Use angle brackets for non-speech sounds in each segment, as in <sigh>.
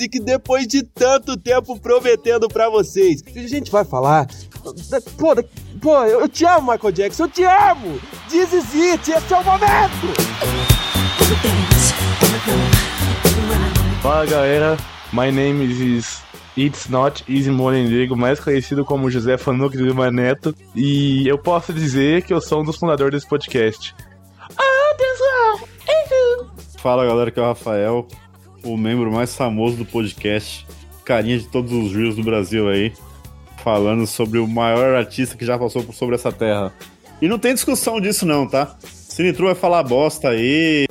Music depois de tanto tempo prometendo pra vocês. A gente vai falar. Pô, pô, eu te amo, Michael Jackson, eu te amo! This is it, esse é o momento! Fala galera, my name is It's Not Easy Morendigo, mais conhecido como José Fanuc de Lima Neto, e eu posso dizer que eu sou um dos fundadores desse podcast. Ah, pessoal! Fala galera, que é o Rafael, o membro mais famoso do podcast, carinha de todos os rios do Brasil aí, falando sobre o maior artista que já passou por sobre essa terra. E não tem discussão disso não, tá? Sinitru vai falar bosta aí,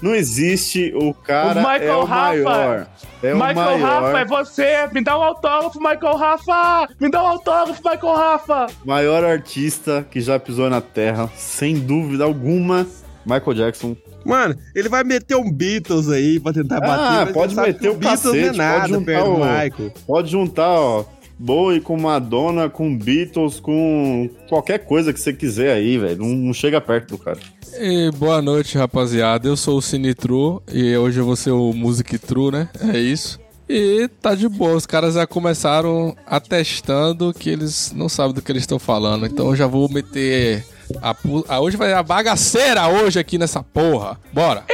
não existe, o cara O Michael é o Rafa. maior. É o Michael maior. Rafa, é você! Me dá um autógrafo, Michael Rafa! Me dá um autógrafo, Michael Rafa! maior artista que já pisou na Terra, sem dúvida alguma, Michael Jackson. Mano, ele vai meter um Beatles aí pra tentar bater. Ah, pode meter o Beatles não é cacete, nada pode juntar o- Michael. Pode juntar, ó, Bowie com Madonna, com Beatles, com qualquer coisa que você quiser aí, velho. Não, não chega perto do cara. E boa noite, rapaziada. Eu sou o Sinitru e hoje eu vou ser o Music True, né? É isso. E tá de boa, os caras já começaram atestando que eles não sabem do que eles estão falando. Então eu já vou meter a, a hoje vai a bagaceira hoje aqui nessa porra. Bora.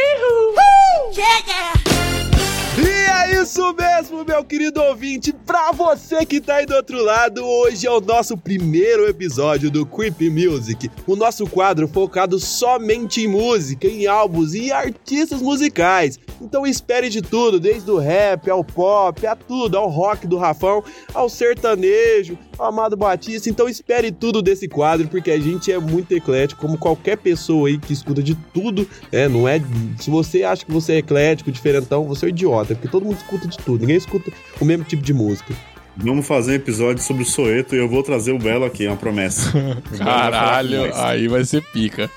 E é isso mesmo, meu querido ouvinte. Pra você que tá aí do outro lado, hoje é o nosso primeiro episódio do Creepy Music. O nosso quadro focado somente em música, em álbuns e artistas musicais. Então espere de tudo, desde o rap ao pop, a tudo, ao rock do Rafão, ao sertanejo, ao Amado Batista. Então espere tudo desse quadro, porque a gente é muito eclético, como qualquer pessoa aí que escuta de tudo, é, não é? Se você acha que você é eclético, diferentão, você é idiota, porque todo mundo escuta de tudo, ninguém escuta o mesmo tipo de música. Vamos fazer um episódio sobre o Soeto e eu vou trazer o Belo aqui, é uma promessa. <laughs> Caralho, aí vai ser pica.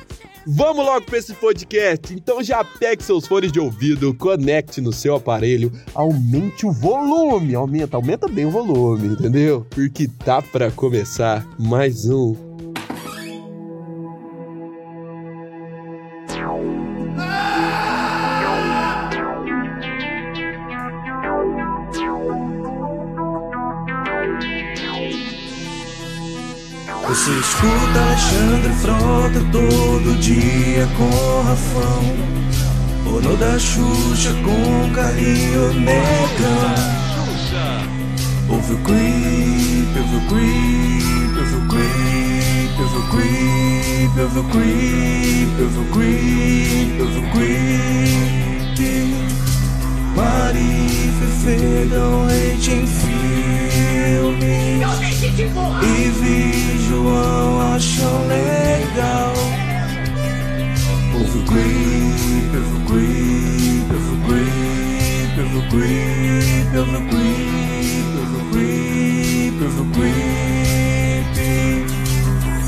Vamos logo para esse podcast. Então já pegue seus fones de ouvido, conecte no seu aparelho, aumente o volume, aumenta, aumenta bem o volume, entendeu? Porque tá para começar mais um Você escuta Alexandre Frota todo dia com Rafão. O no da Xuxa com Carinho Negão Ouve o creep, ouve o creep, ouve o creep, ouve o creep, ouve o creep, ouve o creep, ouve o creep Mari Fefe dão hate em filme. E vi creep, ouve o creep, ouve o creep, ouve o creep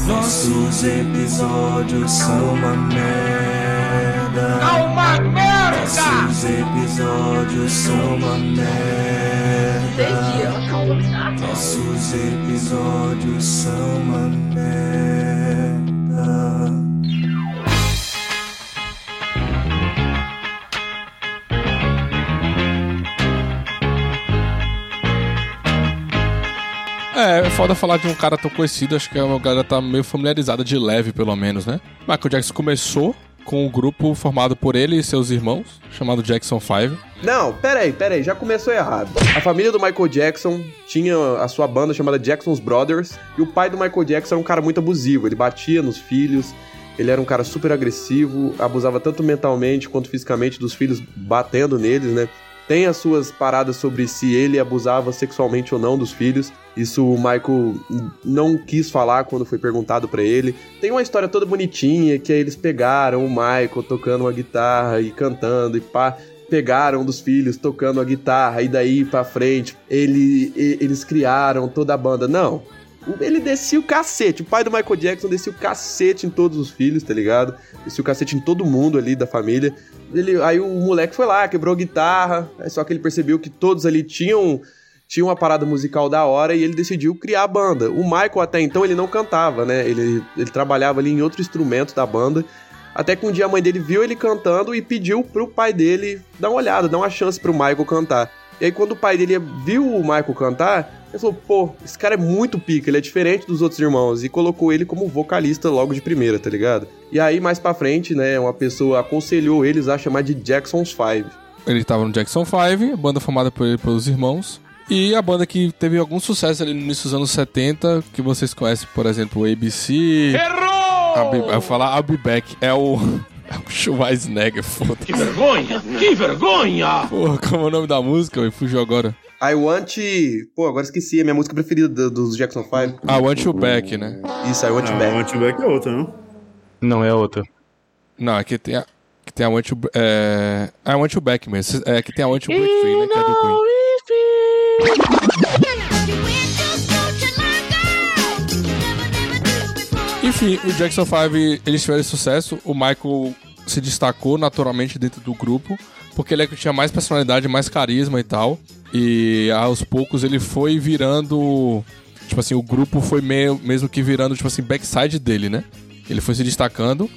Nossos episódios são uma merda Uma merda! Nossos episódios são uma merda nossos episódios são uma merda. Foda falar de um cara tão conhecido, acho que a galera tá meio familiarizada de leve, pelo menos, né? Michael Jackson começou com um grupo formado por ele e seus irmãos, chamado Jackson 5. Não, peraí, peraí, já começou errado. A família do Michael Jackson tinha a sua banda chamada Jackson's Brothers, e o pai do Michael Jackson era um cara muito abusivo, ele batia nos filhos, ele era um cara super agressivo, abusava tanto mentalmente quanto fisicamente dos filhos, batendo neles, né? Tem as suas paradas sobre se ele abusava sexualmente ou não dos filhos. Isso o Michael não quis falar quando foi perguntado pra ele. Tem uma história toda bonitinha que aí eles pegaram o Michael tocando uma guitarra e cantando e pá pegaram dos filhos tocando a guitarra e daí pra frente ele, eles criaram toda a banda. Não. Ele descia o cacete. O pai do Michael Jackson descia o cacete em todos os filhos, tá ligado? Descia o cacete em todo mundo ali da família. Ele, aí o moleque foi lá, quebrou a guitarra. Só que ele percebeu que todos ali tinham tinha uma parada musical da hora e ele decidiu criar a banda. O Michael até então ele não cantava, né? Ele, ele trabalhava ali em outro instrumento da banda. Até que um dia a mãe dele viu ele cantando e pediu pro pai dele dar uma olhada, dar uma chance pro Michael cantar. E aí quando o pai dele viu o Michael cantar, ele falou, pô, esse cara é muito pica, ele é diferente dos outros irmãos. E colocou ele como vocalista logo de primeira, tá ligado? E aí, mais pra frente, né, uma pessoa aconselhou eles a chamar de Jackson's Five. Ele tava no Jackson 5, banda formada por ele pelos irmãos. E a banda que teve algum sucesso ali no início dos anos 70, que vocês conhecem, por exemplo, o ABC. Errou! Eu vou falar I'll Be Back. É o. <laughs> É o Schwarzenegger, foda Que vergonha! Que vergonha! Porra, como é o nome da música? Me fugiu agora. I Want... Pô, agora esqueci, é minha música preferida do- dos Jackson 5. Ah, Want You Back, né? Isso, I Want You Não, Back. o Antiback é outra, não? Não é outra. Não, aqui tem a. Que tem a Want You, é, I Want You Back mesmo. É, aqui tem a Want You Break Free, né? Que é do Queen. Enfim, o Jackson 5, eles tiveram sucesso. O Michael se destacou naturalmente dentro do grupo, porque ele é que tinha mais personalidade, mais carisma e tal. E aos poucos ele foi virando. Tipo assim, o grupo foi meio, mesmo que virando, tipo assim, backside dele, né? Ele foi se destacando.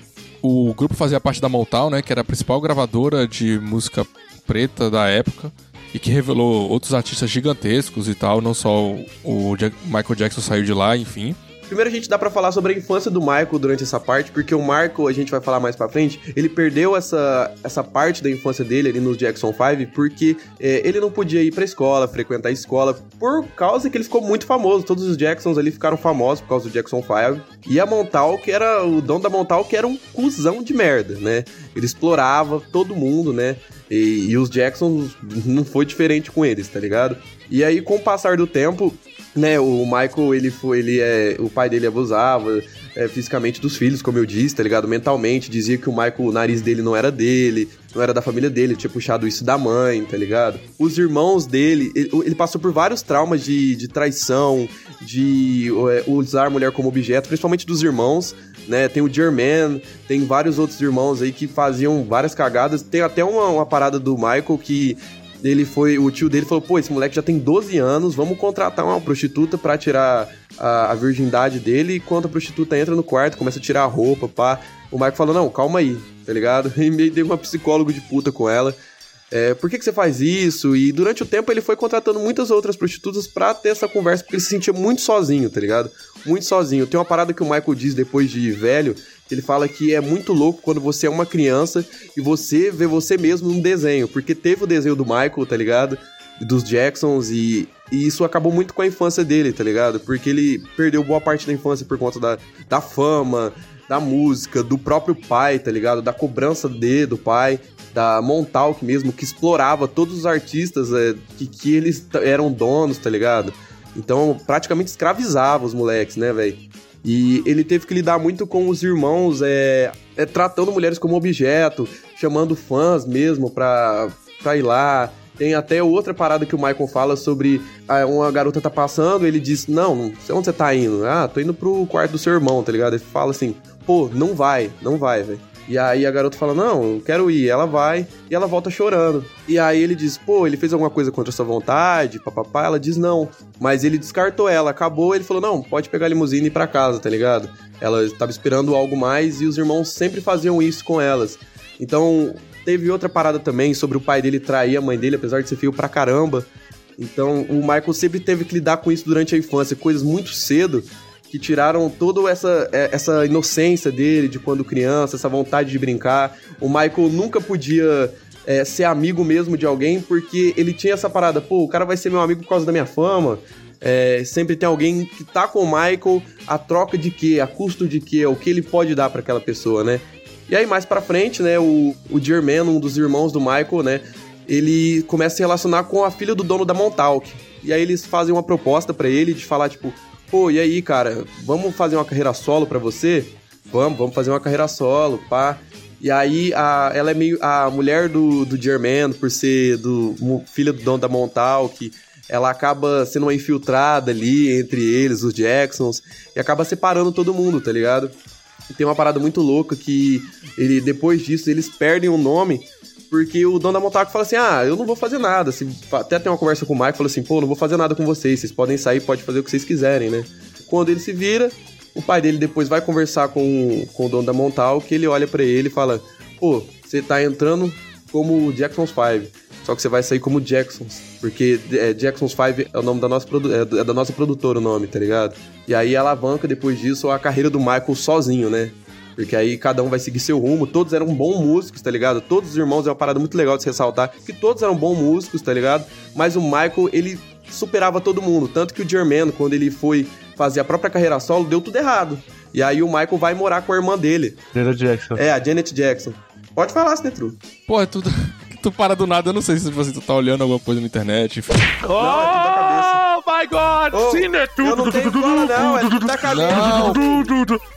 O grupo fazia parte da Motown, né? Que era a principal gravadora de música preta da época. E que revelou outros artistas gigantescos e tal. Não só o, o Michael Jackson saiu de lá, enfim. Primeiro a gente dá pra falar sobre a infância do Michael durante essa parte, porque o Michael, a gente vai falar mais pra frente, ele perdeu essa, essa parte da infância dele ali nos Jackson 5, porque é, ele não podia ir pra escola, frequentar a escola, por causa que ele ficou muito famoso. Todos os Jacksons ali ficaram famosos por causa do Jackson 5. E a Montal, que era o dono da Montal, que era um cuzão de merda, né? Ele explorava todo mundo, né? E, e os Jacksons não foi diferente com eles, tá ligado? E aí, com o passar do tempo, né, o Michael, ele foi, ele é, o pai dele abusava é, fisicamente dos filhos, como eu disse, tá ligado? Mentalmente, dizia que o Michael, o nariz dele não era dele, não era da família dele, tinha puxado isso da mãe, tá ligado? Os irmãos dele, ele, ele passou por vários traumas de, de traição, de é, usar a mulher como objeto, principalmente dos irmãos, né? Tem o German, tem vários outros irmãos aí que faziam várias cagadas. Tem até uma, uma parada do Michael que ele foi, o tio dele falou, pô, esse moleque já tem 12 anos, vamos contratar uma prostituta pra tirar a, a virgindade dele, enquanto a prostituta entra no quarto, começa a tirar a roupa, pá. O Michael falou, não, calma aí, tá ligado? <laughs> E meio deu uma psicólogo de puta com ela. É, por que, que você faz isso? E durante o tempo ele foi contratando muitas outras prostitutas pra ter essa conversa, porque ele se sentia muito sozinho, tá ligado? Muito sozinho. Tem uma parada que o Michael diz depois de velho, ele fala que é muito louco quando você é uma criança e você vê você mesmo num desenho, porque teve o desenho do Michael, tá ligado? Dos Jacksons e, e isso acabou muito com a infância dele, tá ligado? Porque ele perdeu boa parte da infância por conta da, da fama, da música, do próprio pai, tá ligado? Da cobrança de, do pai, da Montauk mesmo, que explorava todos os artistas é, que, que eles eram donos, tá ligado? Então, praticamente escravizava os moleques, né, velho? E ele teve que lidar muito com os irmãos, é, é, tratando mulheres como objeto, chamando fãs mesmo pra, pra ir lá. Tem até outra parada que o Michael fala sobre ah, uma garota tá passando, ele diz: Não, onde você tá indo. Ah, tô indo pro quarto do seu irmão, tá ligado? Ele fala assim: Pô, não vai, não vai, velho. E aí a garota fala: Não, eu quero ir. Ela vai e ela volta chorando. E aí ele diz: Pô, ele fez alguma coisa contra sua vontade, papapá. Ela diz: Não. Mas ele descartou ela, acabou. Ele falou: Não, pode pegar a limusine e ir pra casa, tá ligado? Ela estava esperando algo mais e os irmãos sempre faziam isso com elas. Então, teve outra parada também sobre o pai dele trair a mãe dele, apesar de ser feio pra caramba. Então, o Michael sempre teve que lidar com isso durante a infância, coisas muito cedo que tiraram toda essa, é, essa inocência dele de quando criança, essa vontade de brincar. O Michael nunca podia é, ser amigo mesmo de alguém porque ele tinha essa parada, pô, o cara vai ser meu amigo por causa da minha fama. É, sempre tem alguém que tá com o Michael a troca de quê? A custo de quê? O que ele pode dar para aquela pessoa, né? E aí, mais pra frente, né, o, o German, um dos irmãos do Michael, né, ele começa a se relacionar com a filha do dono da Montauk. E aí eles fazem uma proposta pra ele de falar, tipo, pô, e aí, cara, vamos fazer uma carreira solo pra você? Vamos, vamos fazer uma carreira solo, pá. E aí, a, ela é meio. A mulher do, do German, por ser do filha do dono da Montauk, ela acaba sendo uma infiltrada ali entre eles, os Jacksons, e acaba separando todo mundo, tá ligado? E tem uma parada muito louca que ele depois disso eles perdem o nome porque o dono da Montauk fala assim: ah, eu não vou fazer nada. Se- Até tem uma conversa com o Mike, fala assim: pô, não vou fazer nada com vocês, vocês podem sair, pode fazer o que vocês quiserem, né? Quando ele se vira, o pai dele depois vai conversar com, com o dono da Montauk, que ele olha pra ele e fala: pô, você tá entrando como o Jackson's Five. Só que você vai sair como Jacksons. Porque é, Jackson's Five é o nome da nossa, é, é da nossa produtora o nome, tá ligado? E aí alavanca depois disso a carreira do Michael sozinho, né? Porque aí cada um vai seguir seu rumo. Todos eram bons músicos, tá ligado? Todos os irmãos é uma parada muito legal de se ressaltar. Que todos eram bons músicos, tá ligado? Mas o Michael, ele superava todo mundo. Tanto que o Jermaine, quando ele foi fazer a própria carreira solo, deu tudo errado. E aí o Michael vai morar com a irmã dele. Janet Jackson. É, a Janet Jackson. Pode falar, Sinetru. Pô, é tudo. <laughs> Tu para do nada, eu não sei se você tu tá olhando alguma coisa na internet, enfim. Não, é tudo da cabeça. Oh my god! Ô, Cine eu não tenho cola, não, é tudo da cabeça. Não.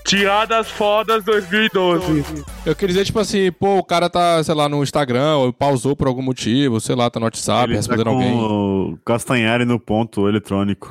Tiradas fodas 2012. Eu queria dizer, tipo assim, pô, o cara tá, sei lá, no Instagram, ou pausou por algum motivo, sei lá, tá no WhatsApp, Ele tá respondendo com alguém. o Castanhari no ponto eletrônico.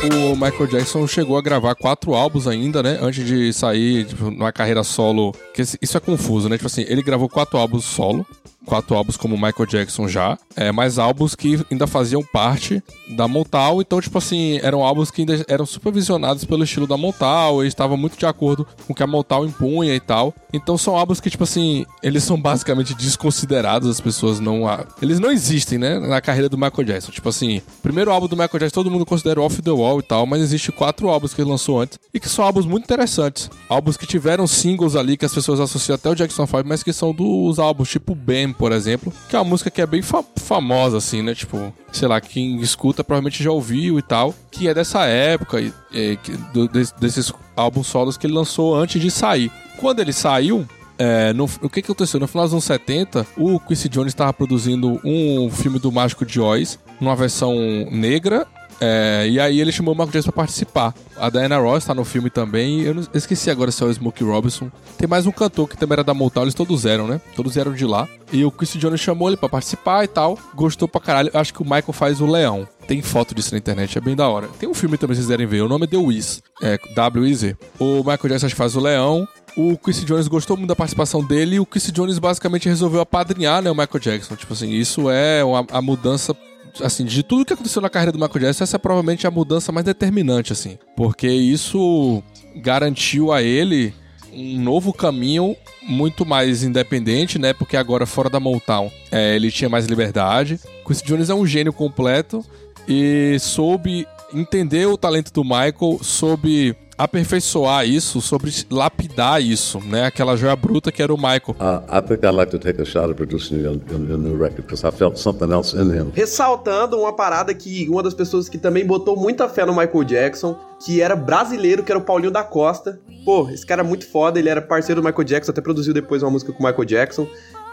O Michael Jackson chegou a gravar quatro álbuns ainda, né? Antes de sair tipo, numa carreira solo. Que isso é confuso, né? Tipo assim, ele gravou quatro álbuns solo. Quatro álbuns como Michael Jackson já. É, mais álbuns que ainda faziam parte da Motown. Então, tipo assim, eram álbuns que ainda eram supervisionados pelo estilo da Motown. Eles estavam muito de acordo com o que a Motown impunha e tal. Então, são álbuns que, tipo assim, eles são basicamente desconsiderados. As pessoas não. Eles não existem, né? Na carreira do Michael Jackson. Tipo assim, primeiro álbum do Michael Jackson todo mundo considera Off the Wall e tal. Mas existe quatro álbuns que ele lançou antes. E que são álbuns muito interessantes. Álbuns que tiveram singles ali que as pessoas associam até o Jackson 5, mas que são dos álbuns tipo Bam, por exemplo. Que é uma música que é bem fa- famosa, assim, né? Tipo, sei lá, quem escuta provavelmente já ouviu e tal. Que é dessa época, e, e, do- des- desses álbuns solos que ele lançou antes de sair. Quando ele saiu, é, no- o que, que aconteceu? No final dos anos 70, o Quincy Jones estava produzindo um filme do Mágico de Oz, numa versão negra. É, e aí ele chamou o Michael Jackson pra participar. A Diana Ross tá no filme também. Eu, não- esqueci agora se é o Smokey Robinson. Tem mais um cantor que também era da Motown, eles todos eram, né? Todos eram de lá. E o Quincy Jones chamou ele pra participar e tal. Gostou pra caralho. Acho que o Michael faz o Leão. Tem foto disso na internet, é bem da hora. Tem um filme também, se vocês quiserem ver. O nome é The Wiz. É W-I-Z. O Michael Jackson faz o Leão. O Quincy Jones gostou muito da participação dele e o Quincy Jones basicamente resolveu apadrinhar né, o Michael Jackson. Tipo assim, isso é uma, a mudança assim, de tudo que aconteceu na carreira do Michael Jackson, essa é provavelmente a mudança mais determinante, assim. Porque isso garantiu a ele um novo caminho muito mais independente, né? Porque agora fora da Motown é, ele tinha mais liberdade. Quincy Jones é um gênio completo e soube entender o talento do Michael, soube aperfeiçoar isso, sobre lapidar isso, né? Aquela joia bruta que era o Michael. Uh, I think I'd like to take a shot at producing a, a, a new record because I felt something else in him. Ressaltando uma parada que uma das pessoas que também botou muita fé no Michael Jackson, que era brasileiro, que era o Paulinho da Costa. Pô, esse cara é muito foda, ele era parceiro do Michael Jackson, até produziu depois uma música com o Michael Jackson.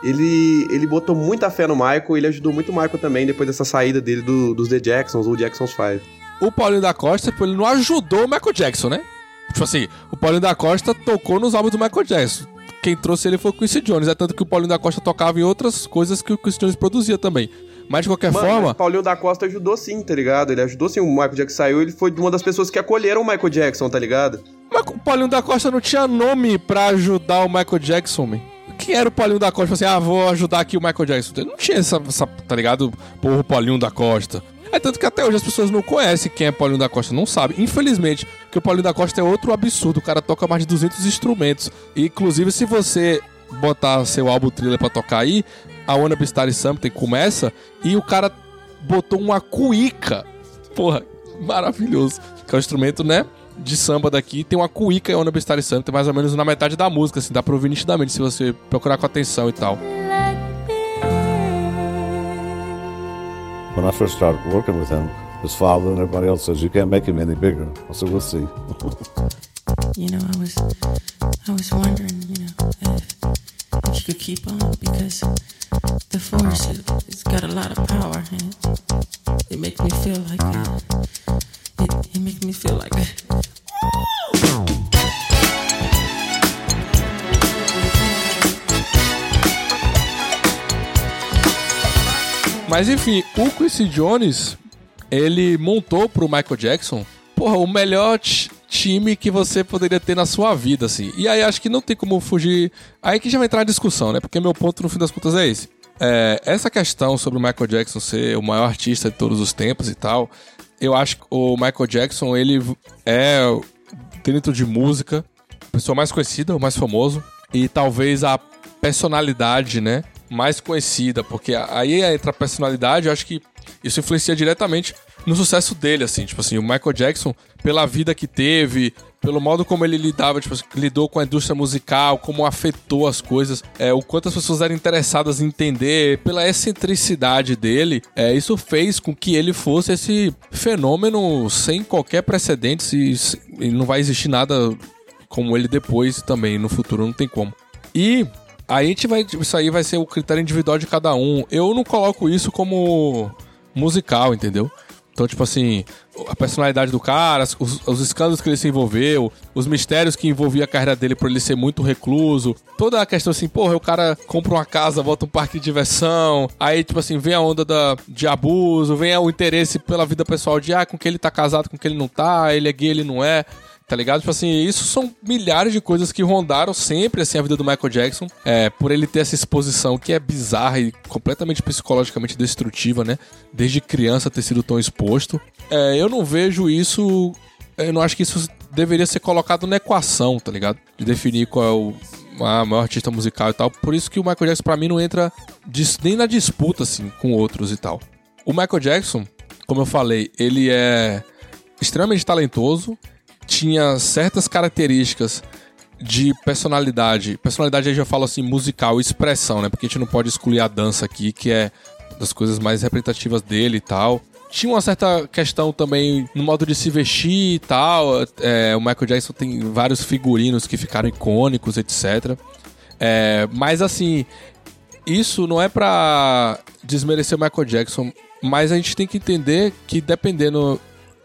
Ele, ele botou muita fé no Michael, ele ajudou muito o Michael também depois dessa saída dele do- dos The Jacksons, ou Jacksons 5. o Paulinho da Costa, pô, ele não ajudou o Michael Jackson, né? Tipo assim, o Paulinho da Costa tocou nos álbuns do Michael Jackson. Quem trouxe ele foi o Quincy Jones. É tanto que o Paulinho da Costa tocava em outras coisas que o Quincy Jones produzia também. Mas de qualquer Mano, forma, o Paulinho da Costa ajudou sim, tá ligado? Ele ajudou sim, o Michael Jackson saiu, ele foi uma das pessoas que acolheram o Michael Jackson, tá ligado? mas o Paulinho da Costa não tinha nome pra ajudar o Michael Jackson, man. Quem era o Paulinho da Costa? Tipo Assim, ah, vou ajudar aqui o Michael Jackson. Não tinha essa, essa tá ligado? Porra, o Paulinho da Costa. É tanto que até hoje as pessoas não conhecem quem é Paulinho da Costa, não sabem. Infelizmente, porque o Paulinho da Costa é outro absurdo. O cara toca mais de 200 instrumentos. E, inclusive, se você botar seu álbum thriller pra tocar aí, a Wanna Be Star Something começa e o cara botou uma cuíca. Porra, maravilhoso. Que é o instrumento, né? De samba daqui, tem uma cuíca Wanna Be Star Something, mais ou menos na metade da música, assim, dá pra ouvir nitidamente se você procurar com atenção e tal. When I first started working with him, his father and everybody else says, you can't make him any bigger. I said, we'll see. <laughs> you know, I was, I was wondering, you know, if, if you could keep on because the force it, it's got a lot of power and it makes me feel like uh, it, it makes me feel like <laughs> Mas enfim, o Quincy Jones, ele montou pro Michael Jackson, porra, o melhor time que você poderia ter na sua vida, assim. E aí acho que não tem como fugir. Aí que já vai entrar a discussão, né? Porque meu ponto no fim das contas é esse. É, essa questão sobre o Michael Jackson ser o maior artista de todos os tempos e tal, eu acho que o Michael Jackson, ele é, dentro de música, a pessoa mais conhecida, o mais famoso, e talvez a personalidade, né, mais conhecida, porque aí entra a personalidade, eu acho que isso influencia diretamente no sucesso dele, assim, tipo assim, o Michael Jackson, pela vida que teve, pelo modo como ele lidava, tipo, lidou com a indústria musical, como afetou as coisas, é, o quanto as pessoas eram interessadas em entender, pela excentricidade dele, é, isso fez com que ele fosse esse fenômeno sem qualquer precedente, e, e não vai existir nada como ele depois também, no futuro não tem como. E aí a gente vai, isso aí vai ser o critério individual de cada um. Eu não coloco isso como musical, entendeu? Então, tipo assim, a personalidade do cara, os, os, escândalos que ele se envolveu, os mistérios que envolvia a carreira dele por ele ser muito recluso, toda a questão assim, porra, o cara compra uma casa, volta um parque de diversão, aí, tipo assim, vem a onda da, de abuso, vem o interesse pela vida pessoal de, ah, com que ele tá casado, com que ele não tá, ele é gay, ele não é. Tá ligado? Tipo assim, isso são milhares de coisas que rondaram sempre assim a vida do Michael Jackson. É, por ele ter essa exposição que é bizarra e completamente psicologicamente destrutiva, né? Desde criança ter sido tão exposto. É, eu não vejo isso. Eu não acho que isso deveria ser colocado na equação, tá ligado? De definir qual é o a maior artista musical e tal. Por isso que o Michael Jackson, pra mim, não entra nem na disputa, assim, com outros e tal. O Michael Jackson, como eu falei, ele é extremamente talentoso tinha certas características de personalidade. Personalidade aí já falo assim, musical, expressão, né? Porque a gente não pode excluir a dança aqui, que é das coisas mais representativas dele e tal. Tinha uma certa questão também no modo de se vestir e tal. É, o Michael Jackson tem vários figurinos que ficaram icônicos, etc. É, mas assim, isso não é pra desmerecer o Michael Jackson, mas a gente tem que entender que dependendo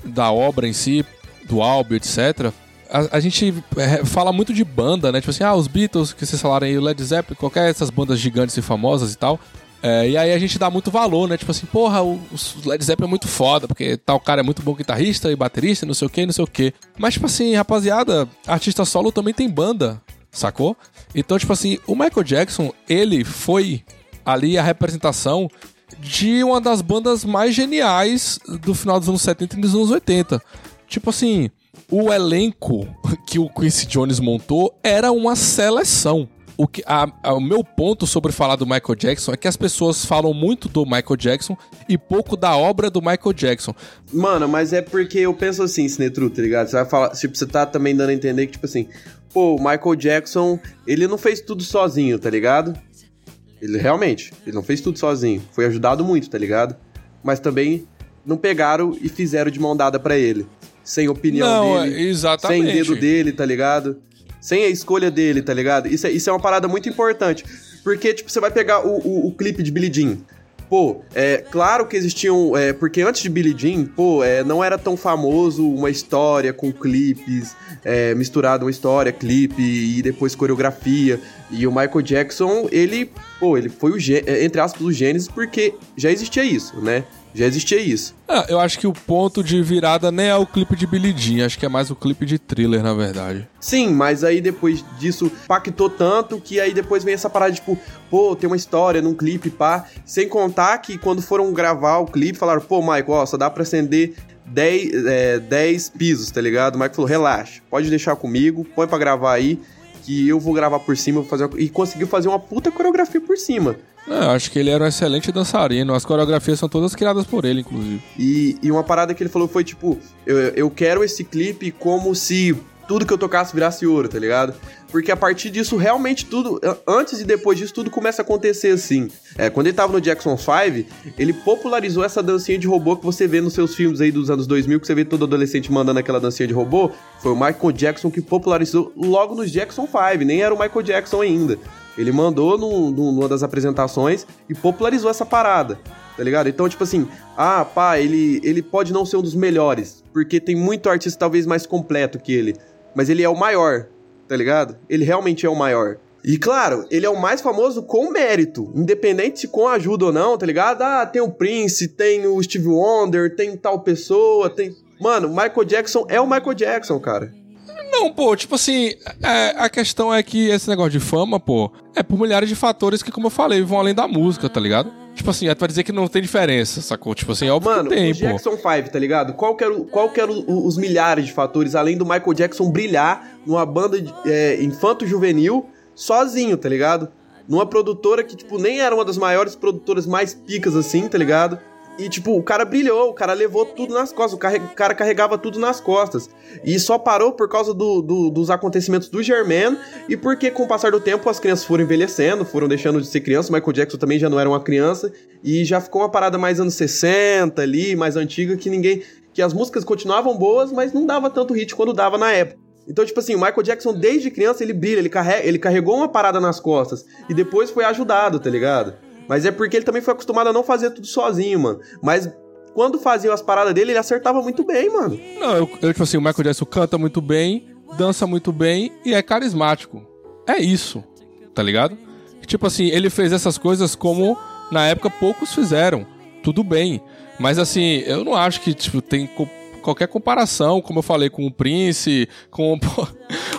da obra em si, do álbum, etc., a, a, gente é, fala muito de banda, né? Tipo assim, ah, os Beatles, que vocês falaram aí, o Led Zeppelin, qualquer dessas bandas gigantes e famosas e tal. É, e aí a gente dá muito valor, né? Tipo assim, porra, o, o Led Zeppelin é muito foda, porque tal cara é muito bom guitarrista e baterista, não sei o que, não sei o que. Mas, tipo assim, rapaziada, artista solo também tem banda, sacou? Então, tipo assim, o Michael Jackson, ele foi ali a representação de uma das bandas mais geniais do final dos anos 70 e dos anos 80. Tipo assim, o elenco que o Quincy Jones montou era uma seleção. O, que, a, a, o meu ponto sobre falar do Michael Jackson é que as pessoas falam muito do Michael Jackson e pouco da obra do Michael Jackson. Mano, mas é porque eu penso assim, Sinetru, tá ligado? Você vai falar, tipo, você tá também dando a entender que, tipo assim, pô, o Michael Jackson, ele não fez tudo sozinho, tá ligado? Ele realmente, ele não fez tudo sozinho. Foi ajudado muito, tá ligado? Mas também não pegaram e fizeram de mão dada pra ele sem opinião não, dele, exatamente. sem dedo dele, tá ligado? Sem a escolha dele, tá ligado? Isso é, isso é uma parada muito importante. Porque, tipo, você vai pegar o, o, o clipe de Billie Jean. Pô, é claro que existiam. É, porque antes de Billie Jean, pô, é, não era tão famoso uma história com clipes, é, misturado uma história, clipe e depois coreografia. E o Michael Jackson, ele, pô, ele foi o, entre aspas, o Gênesis porque já existia isso, né? Já existia isso. Ah, eu acho que o ponto de virada nem é o clipe de Billie Jean, acho que é mais o clipe de thriller, na verdade. Sim, mas aí depois disso pactou tanto que aí depois vem essa parada, tipo, pô, tem uma história num clipe, pá. Sem contar que quando foram gravar o clipe, falaram, pô, Michael, ó, só dá pra acender 10, é, 10 pisos, tá ligado? O Michael falou, relaxa, pode deixar comigo, põe pra gravar aí, que eu vou gravar por cima, vou fazer uma... e conseguiu fazer uma puta coreografia por cima. É, acho que ele era um excelente dançarino. As coreografias são todas criadas por ele, inclusive. E, e uma parada que ele falou foi tipo: eu, eu quero esse clipe como se tudo que eu tocasse virasse ouro, tá ligado? Porque a partir disso, realmente tudo, antes e depois disso, tudo começa a acontecer assim. É, quando ele tava no Jackson 5, ele popularizou essa dancinha de robô que você vê nos seus filmes aí dos anos 2000, que você vê todo adolescente mandando aquela dancinha de robô. Foi o Michael Jackson que popularizou logo nos Jackson 5, nem era o Michael Jackson ainda. Ele mandou no, no, numa das apresentações e popularizou essa parada, tá ligado? Então, tipo assim, ah, pá, ele, ele pode não ser um dos melhores, porque tem muito artista talvez mais completo que ele, mas ele é o maior, tá ligado? Ele realmente é o maior. E claro, ele é o mais famoso com mérito, independente se com ajuda ou não, tá ligado? Ah, tem o Prince, tem o Steve Wonder, tem tal pessoa, tem. Mano, Michael Jackson é o Michael Jackson, cara. Não, pô, tipo assim, é, a questão é que esse negócio de fama, pô, é por milhares de fatores que, como eu falei, vão além da música, tá ligado? Tipo assim, é pra dizer que não tem diferença, sacou? Tipo assim, é óbvio Mano, que tem, o. Jackson 5, tá ligado? Qual que era, qual que era os milhares de fatores, além do Michael Jackson brilhar numa banda de, é, infanto-juvenil sozinho, tá ligado? Numa produtora que, tipo, nem era uma das maiores produtoras mais picas assim, tá ligado? E, tipo, o cara brilhou, o cara levou tudo nas costas, o cara, o cara carregava tudo nas costas. E só parou por causa do- do- dos acontecimentos do Germain e porque, com o passar do tempo, as crianças foram envelhecendo, foram deixando de ser crianças. Michael Jackson também já não era uma criança e já ficou uma parada mais anos 60 ali, mais antiga, que ninguém. que as músicas continuavam boas, mas não dava tanto hit quando dava na época. Então, tipo assim, o Michael Jackson, desde criança, ele brilha, ele, carrega, ele carregou uma parada nas costas e depois foi ajudado, tá ligado? Mas é porque ele também foi acostumado a não fazer tudo sozinho, mano. Mas quando faziam as paradas dele, ele acertava muito bem, mano. Não, eu, eu, tipo assim, o Michael Jackson canta muito bem, dança muito bem e é carismático. É isso, tá ligado? Tipo assim, ele fez essas coisas como na época poucos fizeram. Tudo bem. Mas assim, eu não acho que tipo, tem co- qualquer comparação, como eu falei, com o Prince, com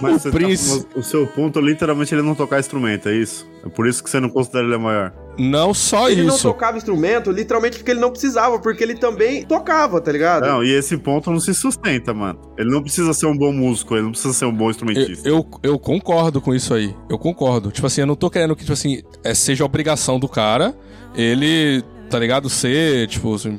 Mas o tá- Prince. o seu ponto é literalmente ele não tocar instrumento, é isso? É por isso que você não considera ele maior. Não só Ele não isso. tocava instrumento, literalmente porque ele não precisava, porque ele também tocava, tá ligado? Não, e esse ponto não se sustenta, mano. Ele não precisa ser um bom músico, ele não precisa ser um bom Eu, instrumentista. eu, eu concordo com isso aí. Eu concordo. Tipo assim, eu não tô querendo que, tipo assim, é, seja obrigação do cara ele, tá ligado? Ser, tipo, assim,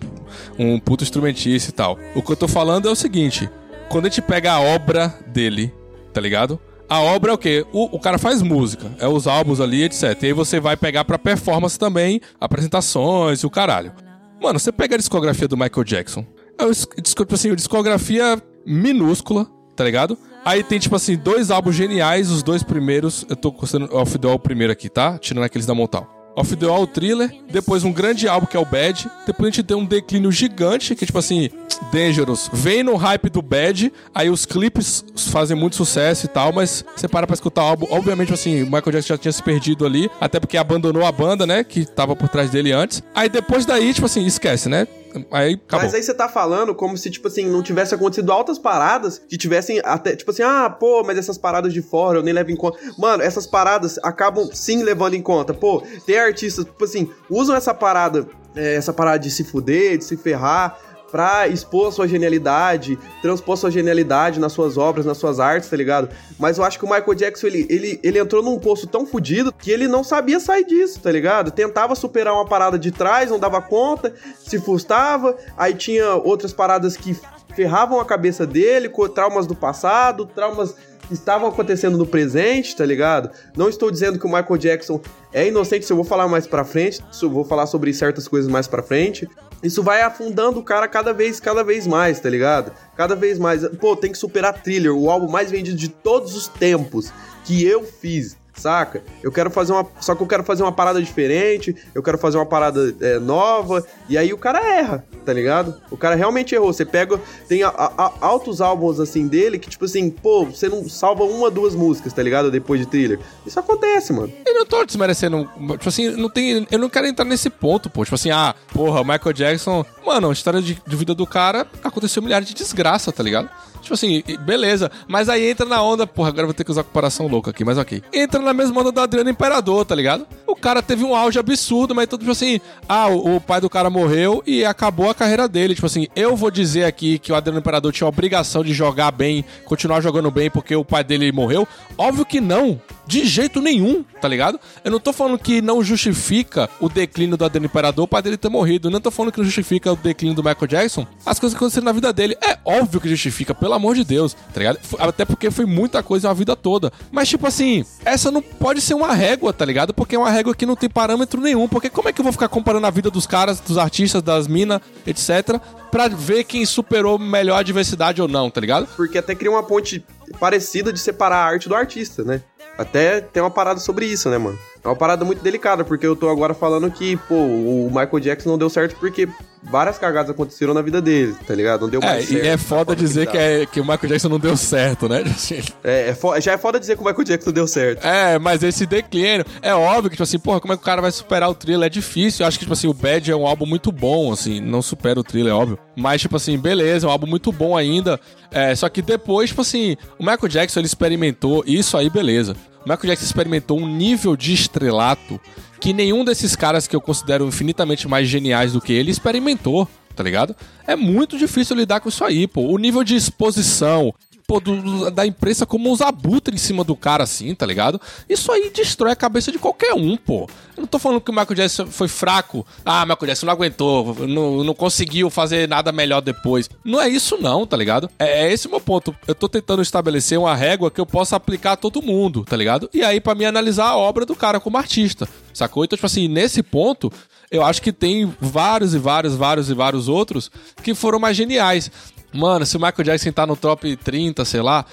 um puto instrumentista e tal. O que eu tô falando é o seguinte: quando a gente pega a obra dele, tá ligado? A obra é o quê? O, o cara faz música, é os álbuns ali, etc. E aí você vai pegar pra performance também, apresentações e o caralho. Mano, você pega a discografia do Michael Jackson. É o, tipo assim, discografia minúscula, tá ligado? Aí tem, tipo assim, dois álbuns geniais, os dois primeiros. Eu tô considerando Off the Wall primeiro aqui, tá? Tirando aqueles da Montal. Off the Wall, o Thriller. Depois um grande álbum que é o Bad. Depois a gente tem um declínio gigante, que é tipo assim, Dangerous. Vem no hype do Bad, aí os clipes fazem muito sucesso e tal, mas você para pra escutar o álbum. Obviamente, assim, Michael Jackson já tinha se perdido ali, até porque abandonou a banda, né? Que tava por trás dele antes. Aí depois daí, tipo assim, esquece, né? Aí acabou. Mas aí você tá falando como se, tipo assim, não tivesse acontecido altas paradas que tivessem até, tipo assim, ah, pô, mas essas paradas de fora eu nem levo em conta. Mano, essas paradas acabam sim levando em conta. Pô, tem artistas, tipo assim, usam essa parada, é, essa parada de se fuder, de se ferrar, pra expor a sua genialidade, transpor sua genialidade nas suas obras, nas suas artes, tá ligado? Mas eu acho que o Michael Jackson, ele, ele, ele entrou num poço tão fudido que ele não sabia sair disso, tá ligado? Tentava superar uma parada de trás, não dava conta, se frustrava, aí tinha outras paradas que ferravam a cabeça dele, com traumas do passado, traumas que estavam acontecendo no presente, tá ligado? Não estou dizendo que o Michael Jackson é inocente, isso eu vou falar mais pra frente, eu vou falar sobre certas coisas mais pra frente. Isso vai afundando o cara cada vez, cada vez mais, tá ligado? Cada vez mais. Pô, tem que superar Thriller, o álbum mais vendido de todos os tempos que eu fiz. Saca? Eu quero fazer uma. Só que eu quero fazer uma parada diferente, eu quero fazer uma parada é, nova. E aí o cara erra, tá ligado? O cara realmente errou. Você pega. Tem a- a- altos álbuns assim dele que, tipo assim, pô, você não salva uma, duas músicas, tá ligado? Depois de thriller. Isso acontece, mano. Eu não tô desmerecendo. Tipo assim, não tem. Eu não quero entrar nesse ponto, pô. Tipo assim, ah, porra, Michael Jackson. Mano, a história de, de vida do cara aconteceu milhares de desgraça, tá ligado? Tipo assim, beleza. Mas aí entra na onda. Porra, agora eu vou ter que usar comparação louca aqui, mas ok. Entra na mesma onda do Adriano Imperador, tá ligado? O cara teve um auge absurdo, mas tudo tipo assim. Ah, o, o pai do cara morreu e acabou a carreira dele. Tipo assim, eu vou dizer aqui que o Adriano Imperador tinha a obrigação de jogar bem, continuar jogando bem porque o pai dele morreu. Óbvio que não. De jeito nenhum, tá ligado? Eu não tô falando que não justifica o declínio do Adriano Imperador pai dele ter morrido. Eu não tô falando que não justifica o declínio do Michael Jackson. As coisas que aconteceram na vida dele. É óbvio que justifica, pelo amor de Deus, tá ligado? Até porque foi muita coisa na vida toda. Mas, tipo assim, essa não pode ser uma régua, tá ligado? Porque é uma régua que não tem parâmetro nenhum. Porque como é que eu vou ficar comparando a vida dos caras, dos artistas, das minas, etc., pra ver quem superou melhor a adversidade ou não, tá ligado? Porque até cria uma ponte parecida de separar a arte do artista, né? Até tem uma parada sobre isso, né, mano? É uma parada muito delicada, porque eu tô agora falando que, pô, o Michael Jackson não deu certo porque várias cagadas aconteceram na vida dele, tá ligado? Não deu É, mais e certo. é da foda forma dizer que, é, que o Michael Jackson não deu certo, né? <laughs> É, é fo- já é foda dizer que o Michael Jackson deu certo. É, mas esse declínio, é óbvio que, tipo assim, porra, como é que o cara vai superar o thriller? É difícil. Eu acho que, tipo assim, o Bad é um álbum muito bom, assim, não supera o thriller, é óbvio. Mas, tipo assim, beleza, é um álbum muito bom ainda. É, só que depois, tipo assim, o Michael Jackson, ele experimentou isso aí, beleza. Michael Jackson experimentou um nível de estrelato que nenhum desses caras que eu considero infinitamente mais geniais do que ele experimentou, tá ligado? É muito difícil lidar com isso aí, pô. O nível de exposição, pô, do- da imprensa como uns abutres em cima do cara, assim, tá ligado? Isso aí destrói a cabeça de qualquer um, pô. Eu não tô falando que o Michael Jackson foi fraco. Ah, Michael Jackson não aguentou, não, não conseguiu fazer nada melhor depois. Não é isso não, tá ligado? É, é esse o meu ponto. Eu tô tentando estabelecer uma régua que eu possa aplicar a todo mundo, tá ligado? E aí, pra mim, analisar a obra do cara como artista, sacou? Então, tipo assim, nesse ponto, eu acho que tem vários e vários, vários e vários outros que foram mais geniais. Mano, se o Michael Jackson tá no top 30, sei lá,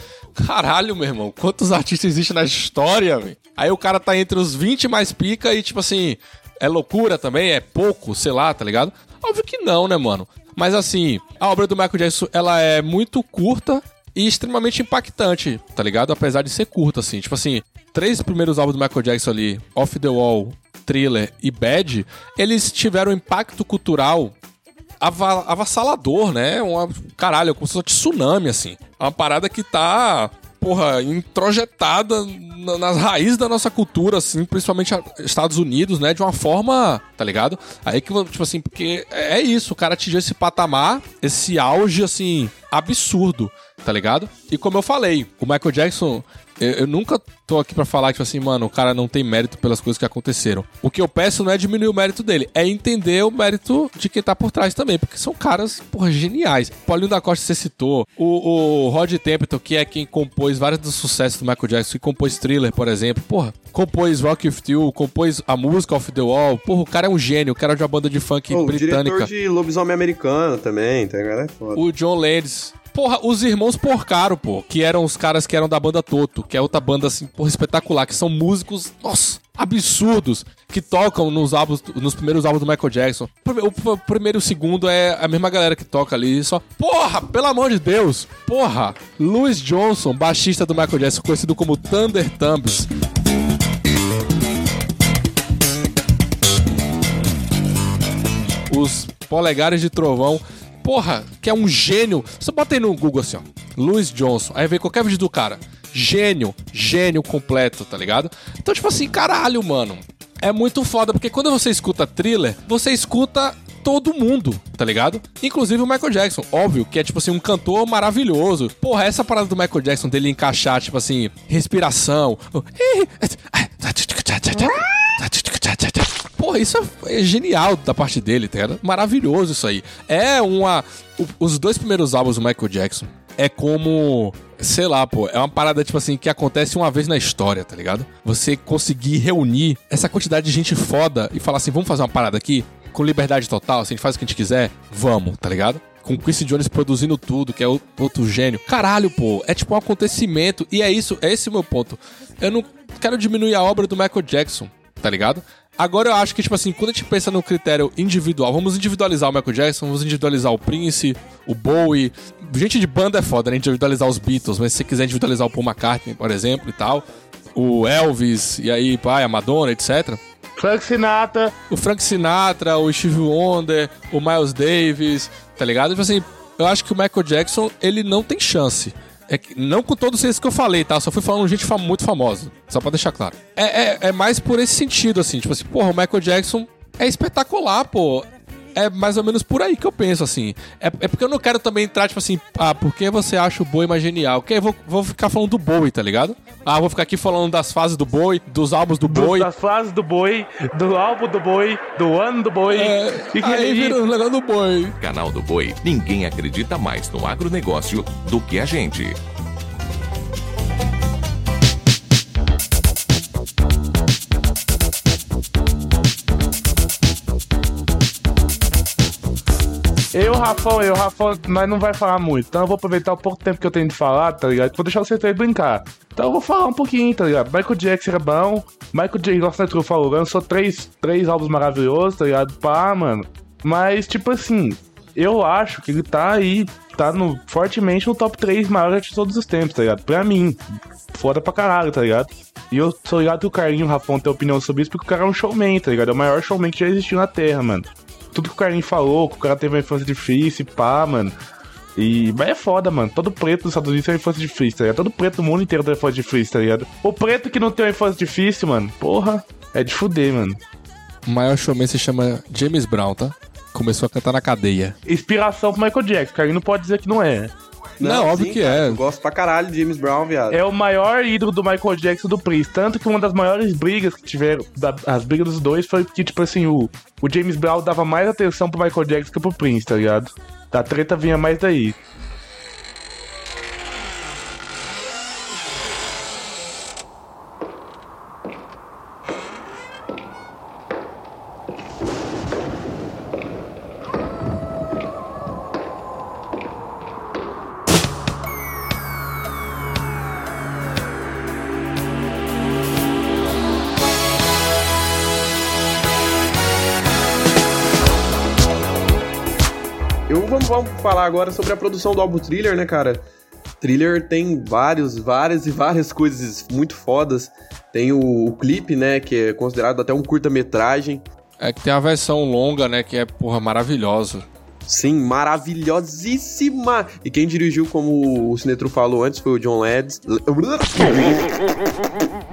caralho, meu irmão, quantos artistas existem na história, velho? Aí o cara tá entre os 20 mais pica e, tipo assim, é loucura também? É pouco, sei lá, tá ligado? Óbvio que não, né, mano? Mas assim, a obra do Michael Jackson, ela é muito curta e extremamente impactante, tá ligado? Apesar de ser curta, assim. Tipo assim, três primeiros álbuns do Michael Jackson ali, Off the Wall, Thriller e Bad, eles tiveram um impacto cultural ava- avassalador, né? Uma, caralho, é como se fosse um tsunami, assim. É uma parada que tá, porra, introjetada na- nas raízes da nossa cultura, assim, principalmente Estados Unidos, né? De uma forma, tá ligado? Aí que, tipo assim, porque é é isso, o cara atingiu esse patamar, esse auge, assim, absurdo, tá ligado? E como eu falei, o Michael Jackson, eu, eu nunca tô aqui pra falar, tipo assim, mano, o cara não tem mérito pelas coisas que aconteceram. O que eu peço não é diminuir o mérito dele, é entender o mérito de quem tá por trás também, porque são caras, porra, geniais. Paulinho da Costa você citou, o, o Rod Temperton, que é quem compôs vários dos sucessos do Michael Jackson, que compôs Thriller, por exemplo, porra, compôs Rock With You, compôs a música Off The Wall, porra, o cara é um gênio, o cara é de uma banda de funk Pô, o diretor britânica. de Lobisomem Americano também, tá ligado? É foda. O John Landis. Porra, os irmãos Porcaro, pô, que eram os caras que eram da banda Toto, que é outra banda, assim, porra, espetacular, que são músicos, nossa, absurdos, que tocam nos álbuns, nos primeiros álbuns do Michael Jackson. O, primeiro e o segundo é a mesma galera que toca ali, só. Porra, pelo amor de Deus! Porra! Louis Johnson, baixista do Michael Jackson, conhecido como Thunder Thumbs. os polegares de trovão. Porra, que é um gênio. Você bota aí no Google assim, ó. Louis Johnson. Aí vem qualquer vídeo do cara. Gênio. Gênio completo, tá ligado? Então, tipo assim, caralho, mano. É muito foda, porque quando você escuta thriller, você escuta todo mundo, tá ligado? Inclusive o Michael Jackson, óbvio, que é tipo assim, um cantor maravilhoso. Porra, essa parada do Michael Jackson dele encaixar, tipo assim, respiração. Porra, isso é genial da parte dele, tá ligado? Maravilhoso isso aí. É uma. os dois primeiros álbuns do Michael Jackson é como. Sei lá, pô, é uma parada, tipo assim, que acontece uma vez na história, tá ligado? Você conseguir reunir essa quantidade de gente foda e falar assim, vamos fazer uma parada aqui com liberdade total, assim, a gente faz o que a gente quiser, vamos, tá ligado? Com Quincy Jones produzindo tudo, que é outro gênio. Caralho, pô, é tipo um acontecimento. E é isso, é esse o meu ponto. Eu não quero diminuir a obra do Michael Jackson, tá ligado? Agora eu acho que, tipo assim, quando a gente pensa no critério individual, vamos individualizar o Michael Jackson, vamos individualizar o Prince, o Bowie. Gente de banda é foda, né? Individualizar os Beatles, mas se você quiser individualizar o Paul McCartney, por exemplo, e tal, o Elvis, e aí, pai, a Madonna, etc. Frank Sinatra. O Frank Sinatra, o Steve Wonder, o Miles Davis, tá ligado? Tipo assim, eu acho que o Michael Jackson, ele não tem chance. É que- não com todos esses que eu falei, tá? Só fui falando gente fam- muito famosa. Só pra deixar claro. É, é, é mais por esse sentido, assim. Tipo assim, porra, o Michael Jackson é espetacular, pô. É mais ou menos por aí que eu penso, assim. É, é porque eu não quero também entrar, tipo assim, ah, por que você acha o Bowie mais genial? Porque eu vou, vou ficar falando do Bowie, tá ligado? Ah, vou ficar aqui falando das fases do Bowie, dos álbuns do Bowie. das frases do boi, do álbum do boi, do ano do boi. É, e aí aí vira um negócio do Bowie. Canal do Boi, ninguém acredita mais no agronegócio do que a gente. Eu, Rafão, eu, Rafão, nós não vai falar muito. Então eu vou aproveitar o pouco tempo que eu tenho de falar, tá ligado? Vou deixar vocês três brincar. Então eu vou falar um pouquinho, tá ligado? Michael Jackson era bom. Michael Jackson, nossa, Netru falou, lançou três, três álbuns maravilhosos, tá ligado? Pá, mano. Mas, tipo assim, eu acho que ele tá aí, tá no, fortemente no top 3 maiores de todos os tempos, tá ligado? Pra mim. Foda pra caralho, tá ligado? E eu sou ligado que o Carlinho o Rafão tem opinião sobre isso porque o cara é um showman, tá ligado? É o maior showman que já existiu na Terra, mano. Tudo que o Carlinho falou, que o cara teve uma infância difícil, pá, mano. E, mas é foda, mano. Todo preto dos Estados Unidos tem uma infância difícil, tá ligado? Todo preto do mundo inteiro tem uma infância difícil, tá ligado? O preto que não tem uma infância difícil, mano, porra, é de fuder, mano. O maior showman se chama James Brown, tá? Começou a cantar na cadeia. Inspiração pro Michael Jackson, Carlinho não pode dizer que não é. Não, óbvio que cara, é. Eu gosto pra caralho de James Brown, viado. É o maior ídolo do Michael Jackson do Prince. Tanto que uma das maiores brigas que tiveram, da- as brigas dos dois, foi porque, tipo assim, o, o James Brown dava mais atenção pro Michael Jackson que pro Prince, tá ligado? A treta vinha mais daí. Falar agora sobre a produção do álbum Thriller, né, cara? Thriller tem vários, várias e várias coisas muito fodas. Tem o, o clipe, né, que é considerado até um curta-metragem. É que tem a versão longa, né? Que é, porra, maravilhosa. Sim, maravilhosíssima! E quem dirigiu, como o Sinetro falou antes, foi o John Lads. <laughs>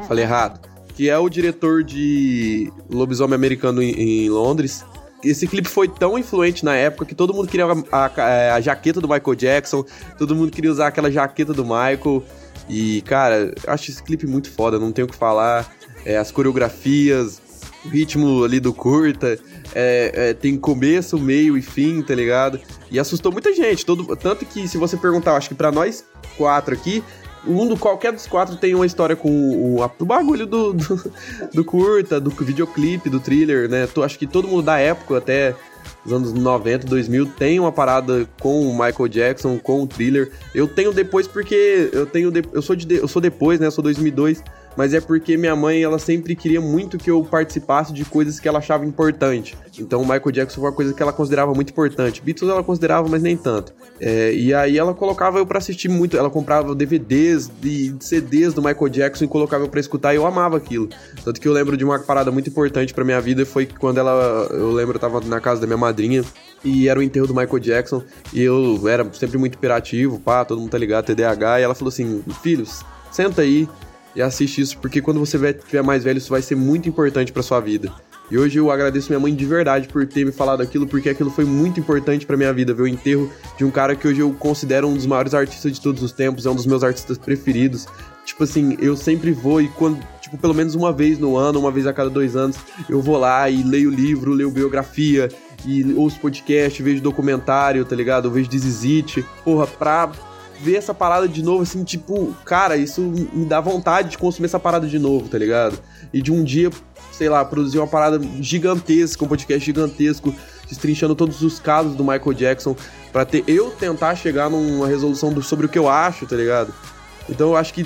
Falei errado. Que é o diretor de Lobisomem Americano em, em Londres. Esse clipe foi tão influente na época que todo mundo queria a, a- a jaqueta do Michael Jackson, todo mundo queria usar aquela jaqueta do Michael. E, cara, acho esse clipe muito foda, não tenho o que falar. É, as coreografias, o ritmo ali do curta, é, é, tem começo, meio e fim, tá ligado? E assustou muita gente, todo, tanto que se você perguntar, acho que pra nós quatro aqui, um do, qualquer dos quatro tem uma história com o, o bagulho do, do, do curta, do videoclipe, do thriller, né? Tô- acho que todo mundo da época, até os anos 90, 2000, tem uma parada com o Michael Jackson, com o thriller. Eu tenho depois porque eu tenho de- eu sou de, eu sou depois, né? Eu sou 2002, mas é porque minha mãe ela sempre queria muito que eu participasse de coisas que ela achava importante. Então o Michael Jackson foi uma coisa que ela considerava muito importante. Beatles ela considerava, mas nem tanto. É, e aí ela colocava eu pra assistir muito. Ela comprava DVDs e CDs do Michael Jackson e colocava eu pra escutar e eu amava aquilo. Tanto que eu lembro de uma parada muito importante pra minha vida foi quando ela. Eu lembro, eu tava na casa da minha madrinha e era o enterro do Michael Jackson e eu era sempre muito imperativo, pá, todo mundo tá ligado, TDAH. E ela falou assim: Filhos, senta aí e assiste isso, porque quando você tiver mais velho, isso vai ser muito importante pra sua vida. E hoje eu agradeço minha mãe de verdade por ter me falado aquilo, porque aquilo foi muito importante pra minha vida, ver o enterro de um cara que hoje eu considero um dos maiores artistas de todos os tempos, é um dos meus artistas preferidos. Tipo assim, eu sempre vou e quando, tipo, pelo menos uma vez no ano, uma vez a cada dois anos, eu vou lá e leio livro, leio biografia, e ouço podcast, vejo documentário, tá ligado? Eu vejo It, porra, pra ver essa parada de novo, assim, tipo, cara, isso me dá vontade de consumir essa parada de novo, tá ligado? E de um dia, sei lá, produzir uma parada gigantesca, um podcast gigantesco, destrinchando todos os casos do Michael Jackson, pra ter eu tentar chegar numa resolução do- sobre o que eu acho, tá ligado? Então eu acho que,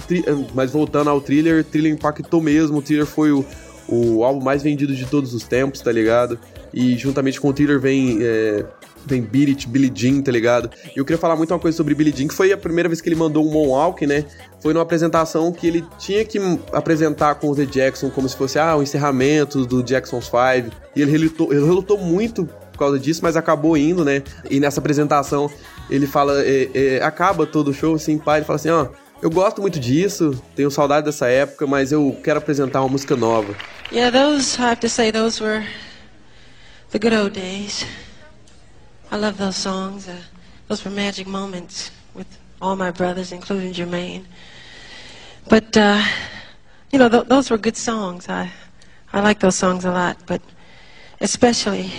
mas voltando ao thriller, thriller impactou mesmo, o thriller foi o, o álbum mais vendido de todos os tempos, tá ligado? E juntamente com o thriller vem, é, vem Beat Billie Jean, tá ligado? E eu queria falar muito uma coisa sobre Billie Jean, que foi a primeira vez que ele mandou um Moonwalk, né? Foi numa apresentação que ele tinha que apresentar com o The Jackson como se fosse, ah, o encerramento do Jackson's Five. E ele relutou, ele relutou muito por causa disso, mas acabou indo, né? E nessa apresentação ele fala, é, é, acaba todo o show, assim, pai, ele fala assim, ó, eu gosto muito disso, tenho saudade dessa época, mas eu quero apresentar uma música nova. Yeah, those, I have to say, those were the good old days. I love those songs. Uh, those were magic moments with all my brothers, including Jermaine. But, uh, you know, th- those were good songs. I, I like those songs a lot, but especially,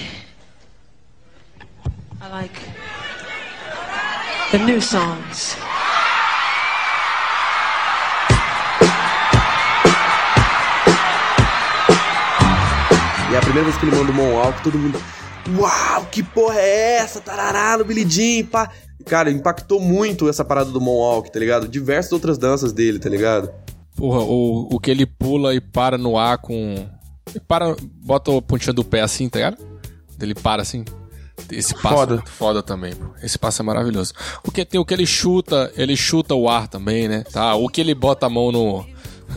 I like the new songs. E a primeira vez que ele o Moonwalk, todo mundo. Uau, que porra é essa? Tarará no Billie Jean, pá. Cara, impactou muito essa parada do Moonwalk, tá ligado? Diversas outras danças dele, tá ligado? Porra, o, o que ele pula e para no ar com. e para, bota a pontinha do pé assim, tá ligado? Ele para assim. Esse passo Foda. é muito foda também, pô. Esse passo é maravilhoso. O que tem o que ele chuta, ele chuta o ar também, né? Tá? O que ele bota a mão no,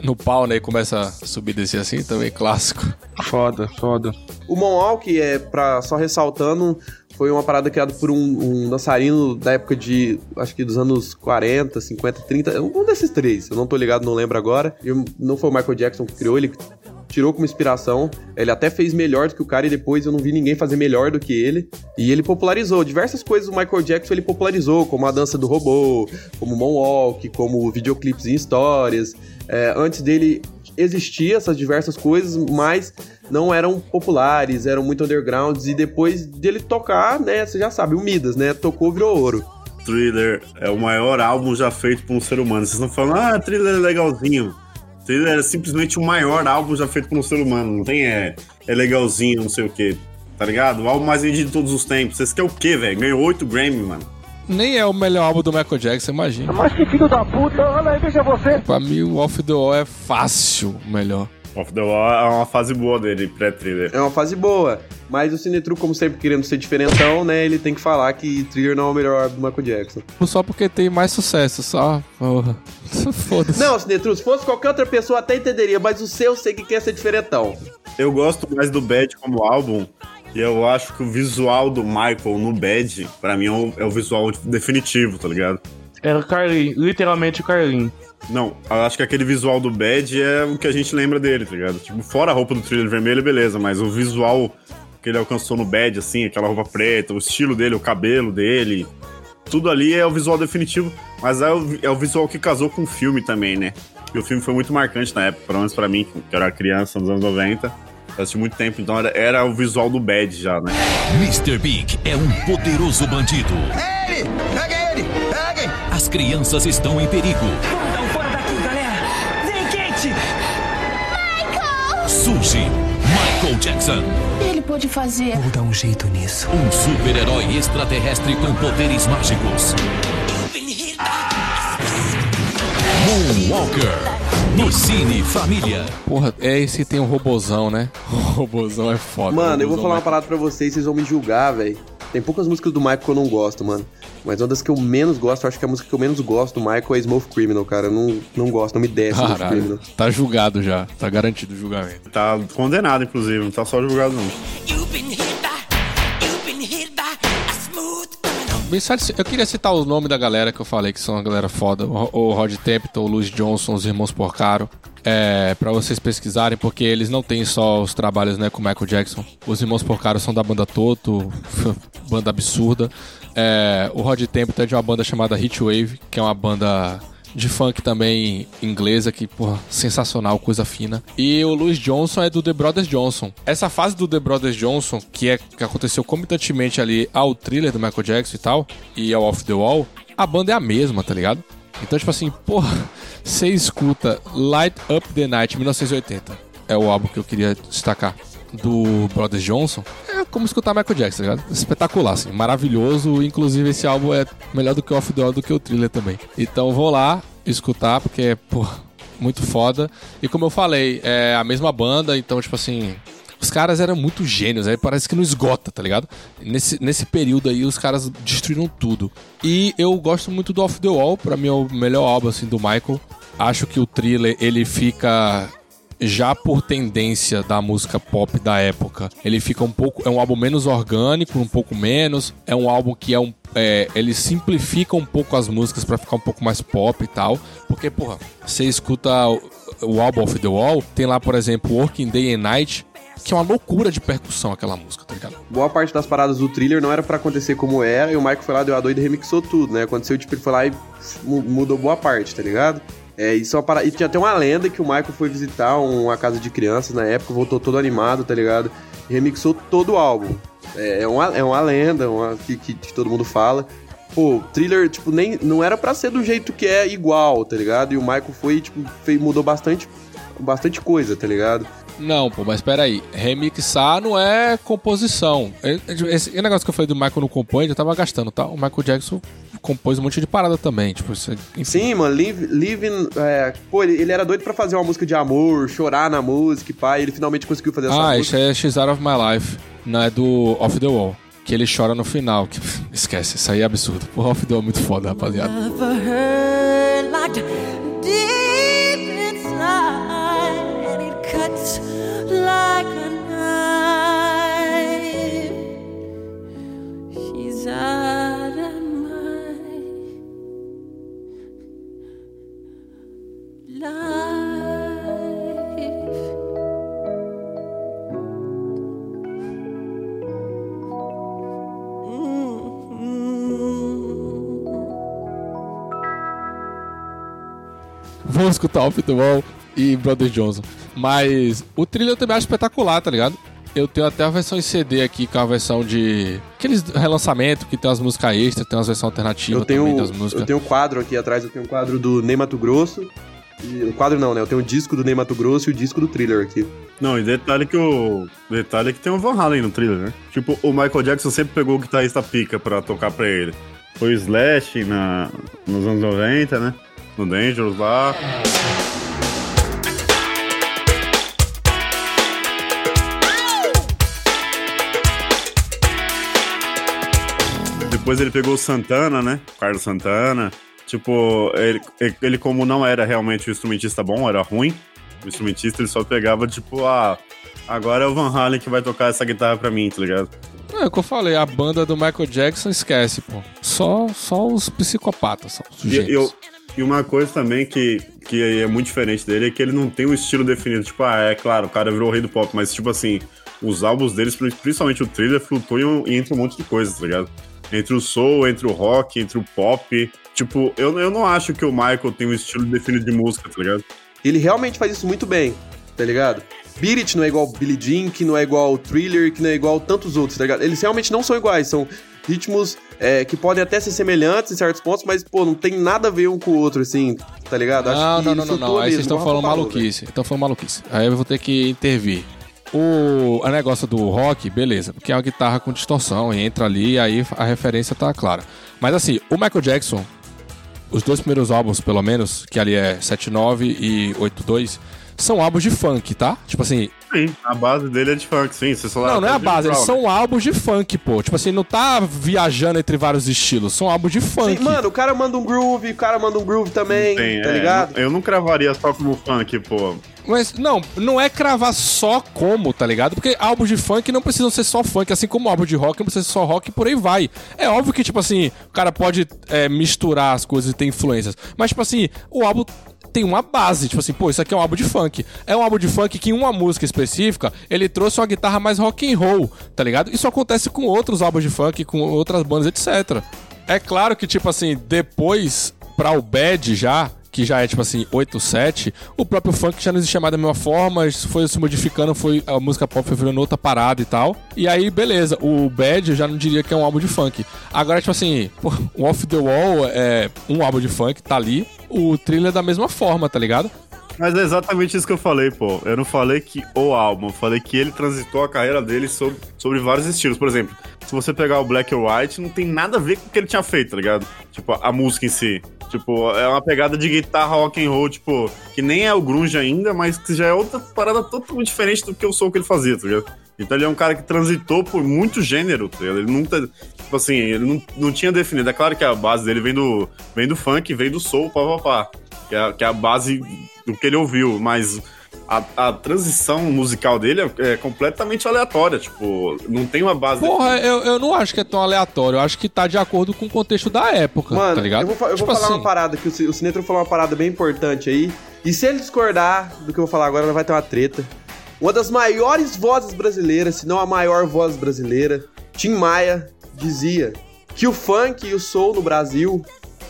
no pau, né? E começa a subir e descer assim, também clássico. Foda, foda. O Moonwalk, é, pra, só ressaltando, foi uma parada criada por um, um dançarino da época de, acho que dos anos 40, 50, 30, um desses três, eu não tô ligado, não lembro agora. E não foi o Michael Jackson que criou, ele tirou como inspiração. Ele até fez melhor do que o cara e depois eu não vi ninguém fazer melhor do que ele. E ele popularizou diversas coisas do Michael Jackson, ele popularizou, como a dança do robô, como o Moonwalk, como videoclipes em histórias. É, antes dele existia essas diversas coisas, mas não eram populares, eram muito undergrounds. E depois dele tocar, né, você já sabe, o Midas, né, tocou, virou ouro. Thriller é o maior álbum já feito por um ser humano. Vocês estão falando, ah, Thriller é legalzinho. Thriller é simplesmente o maior álbum já feito por um ser humano. Não tem é, é legalzinho, não sei o quê. Tá ligado? O álbum mais vendido de todos os tempos. Vocês querem o quê, velho? Ganhou 8 Grammy, mano. Nem é o melhor álbum do Michael Jackson, imagina. Mas que filho da puta, olha aí, veja você. Pra mim, o Off the Wall é fácil o melhor. Off the Wall é uma fase boa dele, pré-thriller. É uma fase boa. Mas o Cinetru, como sempre, querendo ser diferentão, né? Ele tem que falar que Thriller não é o melhor álbum do Michael Jackson. Só porque tem mais sucesso, só. Porra. <laughs> Foda-se. Não, Cinetru, se fosse qualquer outra pessoa até entenderia, mas o seu eu sei que quer ser diferentão. Eu gosto mais do Bad como álbum. E eu acho que o visual do Michael no Bad, pra mim, é o, é o visual definitivo, tá ligado? Era o Carlin, literalmente o Carlin. Não, eu acho que aquele visual do Bad é o que a gente lembra dele, tá ligado? Tipo, fora a roupa do thriller vermelho, beleza, mas o visual que ele alcançou no Bad, assim, aquela roupa preta, o estilo dele, o cabelo dele, tudo ali é o visual definitivo, mas é o, é o visual que casou com o filme também, né? E o filme foi muito marcante na época, pelo menos pra mim, que era criança nos anos 90. Eu assisti muito tempo, então era, era o visual do Bad já, né? Mr. Big é um poderoso bandido. Ele! Pega ele! Peguem! As crianças estão em perigo. Michael Jackson, Ele pode fazer. Vou dar um jeito nisso. um super-herói extraterrestre com poderes mágicos. Moonwalker, no Cine Família. Porra, é esse tem um robozão, né? <laughs> O robozão é foda. Mano, eu vou falar uma robozão parada pra vocês, vocês vão me julgar, velho. Tem poucas músicas do Michael que eu não gosto, mano. Mas uma das que eu menos gosto, eu acho que a música que eu menos gosto do Michael é Smooth Criminal, cara. Eu não, não gosto, não me desce Smooth Caralho, Criminal. tá julgado já. Tá garantido o julgamento. Tá condenado, inclusive, não tá só julgado, não. Eu queria citar o nome da galera que eu falei que são uma galera foda. O Rod Temple, o Louis Johnson, os irmãos Porcaro. É, pra vocês pesquisarem, porque eles não têm só os trabalhos né, com o Michael Jackson. Os irmãos Porcaro são da banda Toto, <laughs> banda absurda. É, o Rod Temple é de uma banda chamada Heatwave, que é uma banda de funk também inglesa, que, porra, sensacional, coisa fina. E o Louis Johnson é do The Brothers Johnson. Essa fase do The Brothers Johnson, que é que aconteceu comitantemente ali ao thriller do Michael Jackson e tal, e ao Off the Wall, a banda é a mesma, tá ligado? Então, tipo assim, porra, você escuta Light Up the Night 1980. É o álbum que eu queria destacar. Do Brothers Johnson. É como escutar Michael Jackson, tá ligado? Espetacular, assim. Maravilhoso. Inclusive, esse álbum é melhor do que o Off the Wall do que o thriller também. Então, vou lá escutar, porque, porra, muito foda. E como eu falei, é a mesma banda, então, tipo assim. Os caras eram muito gênios, aí parece que não esgota, tá ligado? Nesse, nesse período aí, os caras destruíram tudo. E eu gosto muito do Off the Wall, pra mim é o melhor álbum, assim, do Michael. Acho que o thriller, ele fica já por tendência da música pop da época, ele fica um pouco. É um álbum menos orgânico, um pouco menos. É um álbum que é um. É, ele simplifica um pouco as músicas pra ficar um pouco mais pop e tal. Porque, porra, você escuta o, álbum Off the Wall, tem lá, por exemplo, Working Day and Night, que é uma loucura de percussão aquela música, tá ligado? Boa parte das paradas do thriller não era pra acontecer como era, e o Michael foi lá, deu a doida e remixou tudo, né? Aconteceu, tipo, ele foi lá e mu- mudou boa parte, tá ligado? É, é uma parada... E tinha até uma lenda que o Michael foi visitar uma casa de crianças na época, voltou todo animado, tá ligado? E remixou todo o álbum. É, é uma, é uma lenda uma, que, que, que todo mundo fala. Pô, thriller, tipo, nem, não era pra ser do jeito que é igual, tá ligado? E o Michael foi, tipo, fez, mudou bastante, bastante coisa, tá ligado? Não, pô, mas peraí. Remixar não é composição. Esse negócio que eu falei do Michael não compõe, já tava gastando, tá? O Michael Jackson compôs um monte de parada também. Tipo, isso, enfim. Sim, mano, Live, Living. É, pô, ele, ele era doido pra fazer uma música de amor, chorar na música e pá, e ele finalmente conseguiu fazer essa Ah, música. isso é She's Out of My Life. Não é do Off the Wall. que ele chora no final. Que, esquece, isso aí é absurdo. O Off the Wall é muito foda, rapaziada. Like a knife. She's out Vamos escutar Off the Wall e Brother Johnson. Mas o trilho eu também acho espetacular, tá ligado? Eu tenho até a versão em CD aqui, com a versão de. Aqueles relançamento que tem as músicas extras, tem umas versões alternativas Eu tenho, também das músicas. eu tenho um quadro aqui atrás, eu tenho um quadro do Ney Mato Grosso. E, o quadro não, né? Eu tenho o disco do Ney Mato Grosso e o disco do Thriller aqui. Não, e detalhe que o. Detalhe é que tem um Van Halen no thriller, né? Tipo, o Michael Jackson sempre pegou o guitarrista pica pra tocar pra ele. Foi o Slash na, nos anos 90, né? No Dangerous lá. Depois ele pegou o Santana, né? Carlos Santana. Tipo, ele, ele como não era realmente um instrumentista bom, era ruim. O instrumentista ele só pegava, tipo, ah, agora é o Van Halen que vai tocar essa guitarra pra mim, tá ligado? É o que eu falei, a banda do Michael Jackson esquece, pô. Só, só os psicopatas, só os E, eu, e uma coisa também que, que é muito diferente dele é que ele não tem um estilo definido. Tipo, ah, é claro, o cara virou o rei do pop, mas tipo assim, os álbuns deles, principalmente o thriller, flutuam entre um monte de coisas, tá ligado? Entre o soul, entre o rock, entre o pop. Tipo, eu, eu não acho que o Michael tem um estilo definido de música, tá ligado? Ele realmente faz isso muito bem, tá ligado? Beat It não é igual Billie Jean, que não é igual Thriller, que não é igual tantos outros, tá ligado? Eles realmente não são iguais, são ritmos é, que podem até ser semelhantes em certos pontos, mas, pô, não tem nada a ver um com o outro, assim, tá ligado? Acho Não, não, não, não, não. Aí vocês estão falando maluquice. Estão falando maluquice. Aí eu vou ter que intervir. O a negócio do rock, beleza, porque é uma guitarra com distorção, e entra ali, aí a referência tá clara. Mas assim, o Michael Jackson, os dois primeiros álbuns, pelo menos, que ali é 79 e 82, são álbuns de funk, tá? Tipo assim, Sim, a base dele é de funk, sim. Você só não, não é a David base, eles são álbuns de funk, pô. Tipo assim, não tá viajando entre vários estilos, são álbuns de funk. Sim, mano, o cara manda um groove, o cara manda um groove também, Tem, tá é, ligado? Eu não cravaria só como funk, pô. Mas não, não é cravar só como, tá ligado? Porque álbuns de funk não precisam ser só funk, assim como álbum de rock não precisa ser só rock e por aí vai. É óbvio que, tipo assim, o cara pode é, misturar as coisas e ter influências. Mas, tipo assim, o álbum tem uma base, tipo assim, pô, isso aqui é um álbum de funk. É um álbum de funk que em uma música específica, ele trouxe uma guitarra mais rock and roll, tá ligado? Isso acontece com outros álbuns de funk, com outras bandas, etc. É claro que, tipo assim, depois, pra o Bad já, que já é tipo assim, 8, 7, o próprio funk já não existia mais da mesma forma, foi se modificando, foi a música pop foi virando outra parada e tal. E aí, beleza, o Bad eu já não diria que é um álbum de funk. Agora, tipo assim, o Off the Wall é um álbum de funk, tá ali. O thriller é da mesma forma, tá ligado? Mas é exatamente isso que eu falei, pô. Eu não falei que o álbum, eu falei que ele transitou a carreira dele sobre, sobre vários estilos. Por exemplo, se você pegar o Black or White, não tem nada a ver com o que ele tinha feito, tá ligado? Tipo, a música em si. Tipo, é uma pegada de guitarra rock and roll, tipo, que nem é o grunge ainda, mas que já é outra parada totalmente diferente do que o som que ele fazia, tá ligado? Então ele é um cara que transitou por muito gênero, tá ligado? Ele nunca, tipo assim, ele não, não tinha definido. É claro que a base dele vem do, vem do funk, vem do soul, pá. Que é, que é a base do que ele ouviu, mas a, a transição musical dele é, é completamente aleatória, tipo, não tem uma base. Porra, eu, eu não acho que é tão aleatório, eu acho que tá de acordo com o contexto da época, Mano, tá ligado? eu vou, eu Tipo vou falar assim, uma parada, que o, o Sinetro falou uma parada bem importante aí. E se ele discordar do que eu vou falar agora, vai ter uma treta. Uma das maiores vozes brasileiras, se não a maior voz brasileira, Tim Maia, dizia que o funk e o soul no Brasil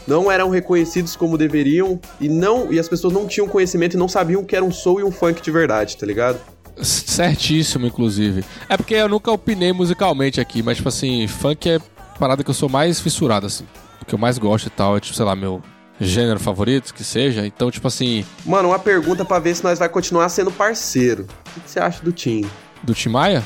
não eram reconhecidos como deveriam e não e as pessoas não tinham conhecimento e não sabiam o que era um soul e um funk de verdade, tá ligado? Certíssimo, inclusive. É porque eu nunca opinei musicalmente aqui, mas, tipo assim, funk é parada que eu sou mais fissurado, assim. O que eu mais gosto e tal, é, tipo, sei lá, meu gênero favorito, que seja. Então, tipo assim, Mano, uma pergunta pra ver se nós vai continuar sendo parceiro. O que você acha do Tim? do Tim Maia,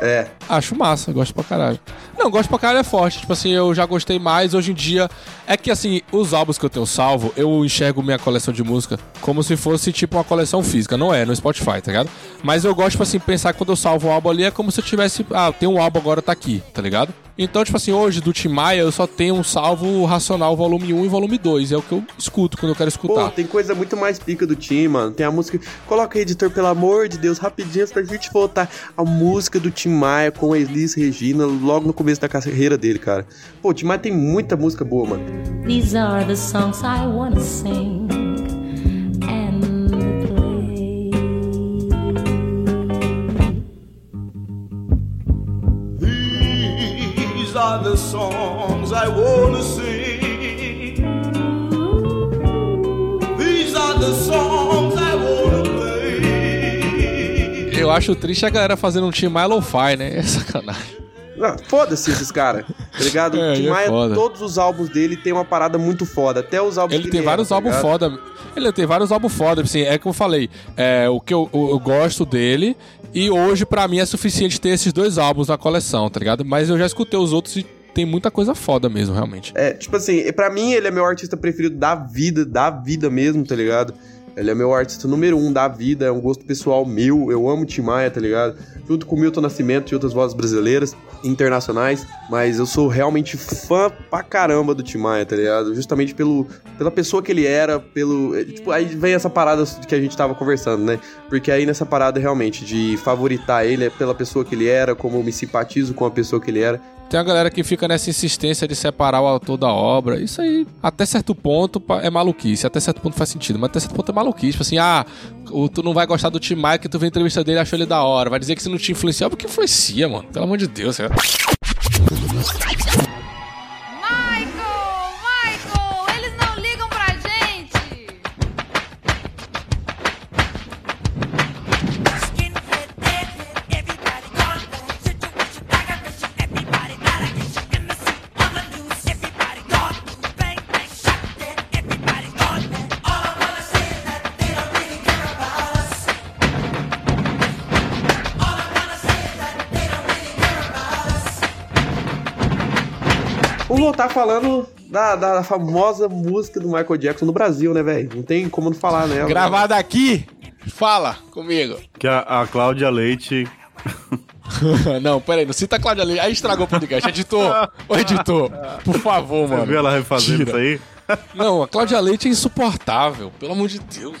É, acho massa, gosto pra caralho. Não, gosto pra caralho é forte. Tipo assim, eu já gostei mais. Hoje em dia, é que assim, os álbuns que eu tenho salvo, eu enxergo minha coleção de música como se fosse tipo uma coleção física. Não é, no Spotify, tá ligado? Mas eu gosto, tipo assim, pensar que quando eu salvo um álbum ali é como se eu tivesse. Ah, tem um álbum agora, tá aqui, tá ligado? Então, tipo assim, hoje do Tim Maia eu só tenho um salvo Racional volume 1 e volume 2. É o que eu escuto quando eu quero Pô, escutar. tem coisa muito mais pica do Tim, mano. Tem a música. Coloca aí, editor, pelo amor de Deus, rapidinho pra gente voltar. A música do Tim Maia com a Elis Regina, logo no começo da carreira dele, cara. Pô, o Tim Maia tem muita música boa, mano. These are the songs I wanna sing and play. These are the songs I wanna sing. These are the songs I wanna play. Eu acho triste a galera fazendo um Tim Maia lo-fi, né? É sacanagem. Foda-se esses caras, tá ligado? É, o Tim é Maia, foda. todos os álbuns dele tem uma parada muito foda. Até os álbuns Ele tem vários tá álbuns foda. Ele tem vários álbuns foda, assim, é como eu falei, é, o que eu, eu- eu gosto dele e hoje pra mim é suficiente ter esses dois álbuns na coleção, tá ligado? Mas eu já escutei os outros e tem muita coisa foda mesmo, realmente. É, tipo assim, pra mim ele é meu artista preferido da vida, da vida mesmo, tá ligado? Ele é meu artista número um da vida, é um gosto pessoal meu, eu amo Tim Maia, tá ligado? Junto com Milton Nascimento e outras vozes brasileiras, internacionais, mas eu sou realmente fã pra caramba do Tim Maia, tá ligado? Justamente pelo, pela pessoa que ele era, pelo... é, Tipo, aí vem essa parada que a gente tava conversando, né? Porque aí nessa parada realmente de favoritar ele é pela pessoa que ele era, como eu me simpatizo com a pessoa que ele era, Tem a galera que fica nessa insistência de separar o autor da obra. Isso aí, até certo ponto, é maluquice. Até certo ponto faz sentido, mas até certo ponto é maluquice. Tipo assim, ah, tu não vai gostar do Tim Maia que tu vê a entrevista dele e achou ele da hora. Vai dizer que se não te influenciou, porque influencia, mano. Pelo amor de Deus, cara. Vamos voltar falando da, da famosa música do Michael Jackson no Brasil, né, velho? Não tem como não falar nela. Gravada aqui, fala comigo. Que a, a Cláudia Leite. <laughs> não, peraí, não cita a Cláudia Leite. Aí estragou o podcast. Editor, ô editor, por favor, Você mano. viu ela refazendo Tira. isso aí? Não, a Cláudia Leite é insuportável, pelo amor de Deus.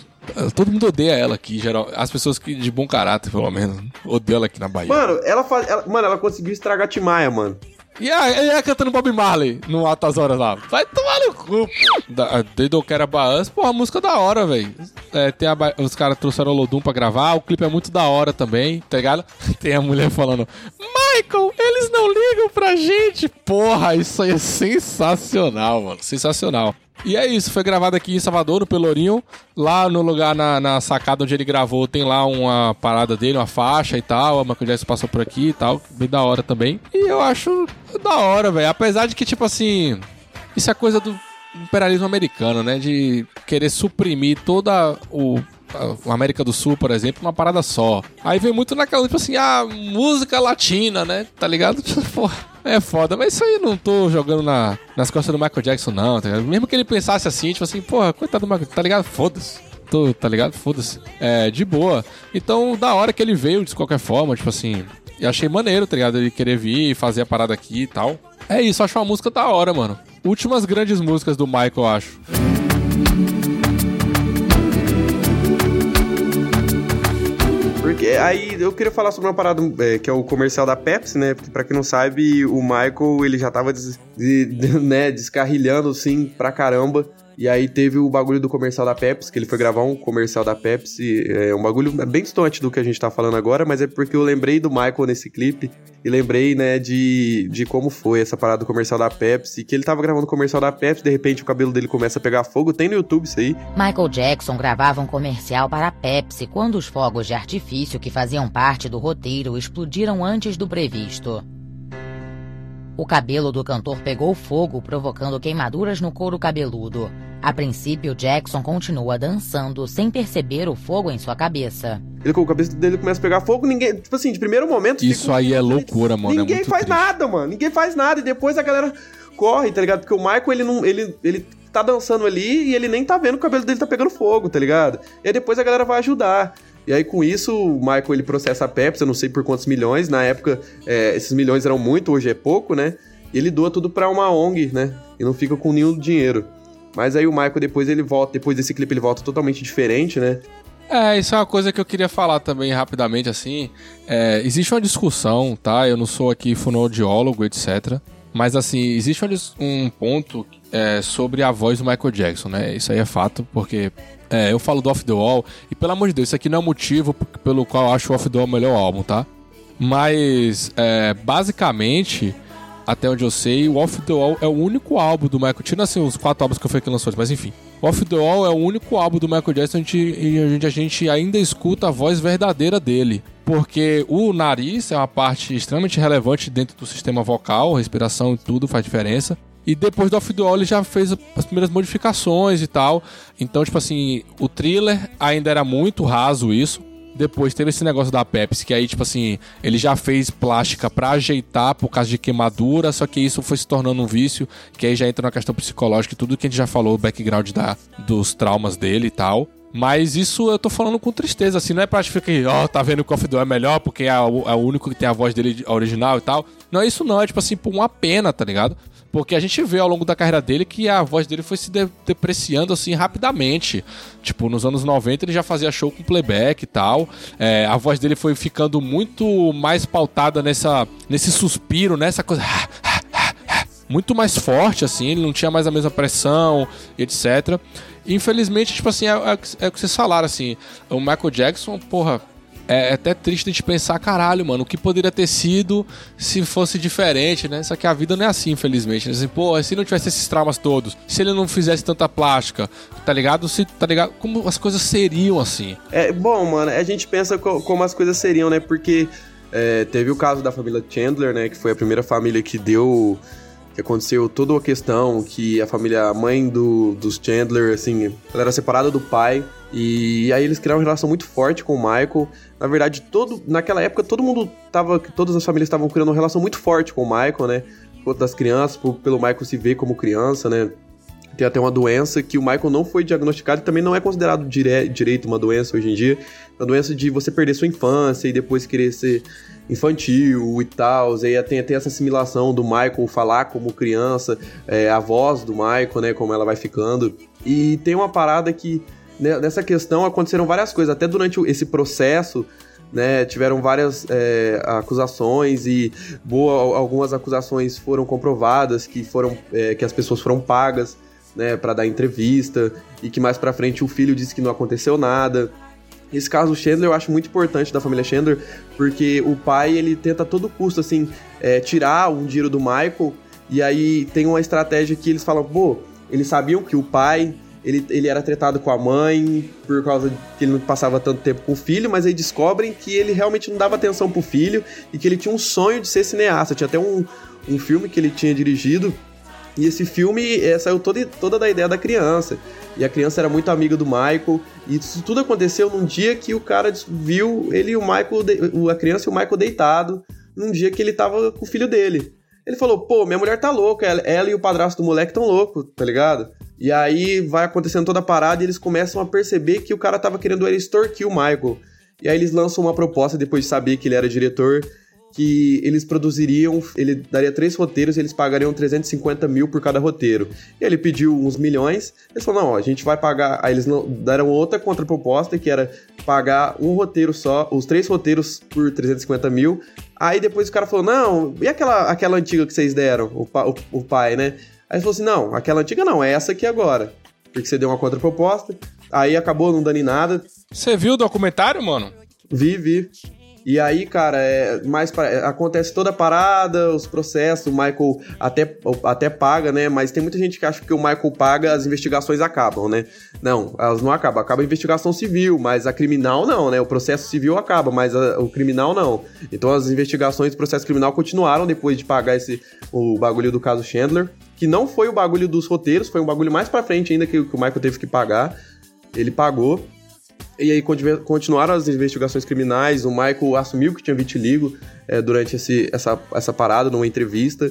Todo mundo odeia ela aqui, geral. As pessoas que de bom caráter, pelo menos, odeiam ela aqui na Bahia. Mano, ela, faz, ela- mano, ela conseguiu estragar Timaya, mano. E e a cantando Bob Marley no Altas Horas lá. Vai tomar no cu, pô. Da, They Don't Care a música é da hora, velho. É, tem os caras trouxeram o Lodum pra gravar, o clipe é muito da hora também, tá ligado? <laughs> Tem a mulher falando, Michael, eles não ligam pra gente. Porra, isso aí é sensacional, mano. Sensacional. E é isso, foi gravado aqui em Salvador, no Pelourinho. Lá no lugar, na, na sacada onde ele gravou, tem lá uma parada dele, uma faixa e tal. A Michael Jackson passou por aqui e tal. Bem da hora também. E eu acho da hora, velho. Apesar de que, tipo assim, isso é coisa do imperialismo americano, né? De querer suprimir toda o. América do Sul, por exemplo, uma parada só. Aí vem muito naquela, tipo assim, ah, música latina, né? Tá ligado? <laughs> Pô, é foda. Mas isso aí não tô jogando na, nas costas do Michael Jackson, não, tá? Mesmo que ele pensasse assim, tipo assim, porra, coitado do Michael, tá ligado? Foda-se. Tô, tá ligado? Foda-se. É, de boa. Então, da hora que ele veio, de qualquer forma, tipo assim. E achei maneiro, tá ligado? Ele querer vir e fazer a parada aqui e tal. É isso, acho uma música da hora, mano. Últimas grandes músicas do Michael, eu acho. Aí eu queria falar sobre uma parada é, que é o comercial da Pepsi, né? Porque pra quem não sabe, o Michael ele já tava des- de- de- <laughs> né, descarrilhando assim pra caramba. E aí teve o bagulho do comercial da Pepsi, que ele foi gravar um comercial da Pepsi. É um bagulho bem distante do que a gente tá falando agora, mas é porque eu lembrei do Michael nesse clipe. E lembrei, né, de, de como foi essa parada do comercial da Pepsi. Que ele tava gravando o comercial da Pepsi, de repente o cabelo dele começa a pegar fogo. Tem no YouTube isso aí. Michael Jackson gravava um comercial para a Pepsi quando os fogos de artifício que faziam parte do roteiro explodiram antes do previsto. O cabelo do cantor pegou fogo, provocando queimaduras no couro cabeludo. A princípio, Jackson continua dançando sem perceber o fogo em sua cabeça. Ele com a cabeça dele começa a pegar fogo, ninguém. Tipo assim, de primeiro momento. Isso fica um- aí é loucura, mano. é Ninguém muito faz triste. nada, mano. Ninguém faz nada. E depois a galera corre, tá ligado? Porque o Michael, ele não. Ele, ele tá dançando ali e ele nem tá vendo que o cabelo dele tá pegando fogo, tá ligado? E aí depois a galera vai ajudar. E aí, com isso, o Michael ele processa a Pepsi, eu não sei por quantos milhões. Na época, é, esses milhões eram muito, hoje é pouco, né? E ele doa tudo pra uma ONG, né? E não fica com nenhum dinheiro. Mas aí o Michael depois ele volta, depois desse clipe ele volta totalmente diferente, né? É, isso é uma coisa que eu queria falar também rapidamente, assim. É, existe uma discussão, tá? Eu não sou aqui fonoaudiólogo, etc. Mas, assim, existe um, ponto é, sobre a voz do Michael Jackson, né? Isso aí é fato, porque é, eu falo do Off The Wall, e pelo amor de Deus, isso aqui não é o motivo pelo qual eu acho o Off The Wall o melhor álbum, tá? Mas, é, basicamente, até onde eu sei, o Off The Wall é o único álbum do Michael. Tira assim os quatro álbuns que eu fui que lançou, mas enfim. O Off The Wall é o único álbum do Michael Jackson onde a gente, a gente ainda escuta a voz verdadeira dele. Porque o nariz é uma parte extremamente relevante dentro do sistema vocal, respiração e tudo faz diferença. E depois do Off The Wall ele já fez as primeiras modificações e tal. Então, tipo assim, o thriller ainda era muito raso isso. Depois teve esse negócio da Pepsi, que aí, tipo assim, ele já fez plástica pra ajeitar por causa de queimadura, só que isso foi se tornando um vício, que aí já entra na questão psicológica e tudo que a gente já falou, o background da, dos traumas dele e tal. Mas isso eu tô falando com tristeza, assim, não é pra ficar que, ó, tá vendo que o Off é melhor porque é o, é o único que tem a voz dele original e tal. Não é isso não, é tipo assim, por uma pena, tá ligado? Porque a gente vê ao longo da carreira dele que a voz dele foi se de- depreciando assim rapidamente. Tipo, nos anos 90 ele já fazia show com playback e tal. É, a voz dele foi ficando muito mais pautada nessa, nesse suspiro, nessa coisa. Muito mais forte, assim, ele não tinha mais a mesma pressão, etc. Infelizmente, tipo assim, é, é, é o que vocês falaram, assim. O Michael Jackson, porra, é até triste de pensar, caralho, mano, o que poderia ter sido se fosse diferente, né? Só que a vida não é assim, infelizmente. Assim, pô, se não tivesse esses traumas todos, se ele não fizesse tanta plástica, tá ligado? Se, tá ligado? Como as coisas seriam assim. É, bom, mano, a gente pensa co- como as coisas seriam, né? Porque é, teve o caso da família Chandler, né? Que foi a primeira família que deu. Aconteceu toda a questão que a família, a mãe do, dos Chandler, assim, ela era separada do pai. E aí eles criaram uma relação muito forte com o Michael. Na verdade, todo, naquela época, todo mundo tava. Todas as famílias estavam criando uma relação muito forte com o Michael, né? Das crianças, por- pelo Michael se ver como criança, né? Tem até uma doença que o Michael não foi diagnosticado e também não é considerado dire direito uma doença hoje em dia. Uma doença de você perder sua infância e depois querer ser infantil e tal. E aí tem até essa assimilação do Michael falar como criança, é, a voz do Michael, né? Como ela vai ficando. E tem uma parada que né, nessa questão aconteceram várias coisas. Até durante esse processo, né, tiveram várias é, acusações e boa, algumas acusações foram comprovadas que foram é, que as pessoas foram pagas né, para dar entrevista e que mais pra frente o filho disse que não aconteceu nada. Esse caso Chandler eu acho muito importante da família Chandler, porque o pai ele tenta a todo custo assim é, tirar um dinheiro do Michael e aí tem uma estratégia que eles falam, pô, eles sabiam que o pai ele, ele era tratado com a mãe por causa que ele não passava tanto tempo com o filho, mas aí descobrem que ele realmente não dava atenção pro filho e que ele tinha um sonho de ser cineasta. Tinha até um, um filme que ele tinha dirigido e esse filme é, saiu toda, toda da ideia da criança. E a criança era muito amiga do Michael. E isso tudo aconteceu num dia que o cara viu ele o Michael, a criança e o Michael deitado, num dia que ele tava com o filho dele. Ele falou, pô, minha mulher tá louca, ela, ela e o padrasto do moleque tão louco, tá ligado? E aí vai acontecendo toda a parada e eles começam a perceber que o cara tava querendo era extorquir o Michael. E aí eles lançam uma proposta, depois de saber que ele era diretor, que eles produziriam, ele daria três roteiros e eles pagariam 350 mil por cada roteiro. E ele pediu uns milhões, eles falaram, não, a gente vai pagar, aí eles não- deram outra contraproposta, que era pagar um roteiro só, os três roteiros por 350 mil, aí depois o cara falou, não, e aquela, aquela antiga que vocês deram, o, pa- o, o pai, né? Aí ele falou assim, não, aquela antiga não, é essa aqui agora, porque você deu uma contraproposta, aí acabou não dando em nada, Você viu o documentário, mano? Vi, vi. E aí, cara, é, mais pra- é, acontece toda a parada, os processos, o Michael até, até paga, né? Mas tem muita gente que acha que o Michael paga, as investigações acabam, né? Não, elas não acabam. Acaba a investigação civil, mas a criminal não, né? O processo civil acaba, mas a- o criminal não. Então as investigações do processo criminal continuaram depois de pagar esse o bagulho do caso Chandler, que não foi o bagulho dos roteiros, foi um bagulho mais pra frente ainda que, que o Michael teve que pagar. Ele pagou. E aí continu- continuaram as investigações criminais, o Michael assumiu que tinha vitiligo é, durante esse, essa, essa parada, numa entrevista.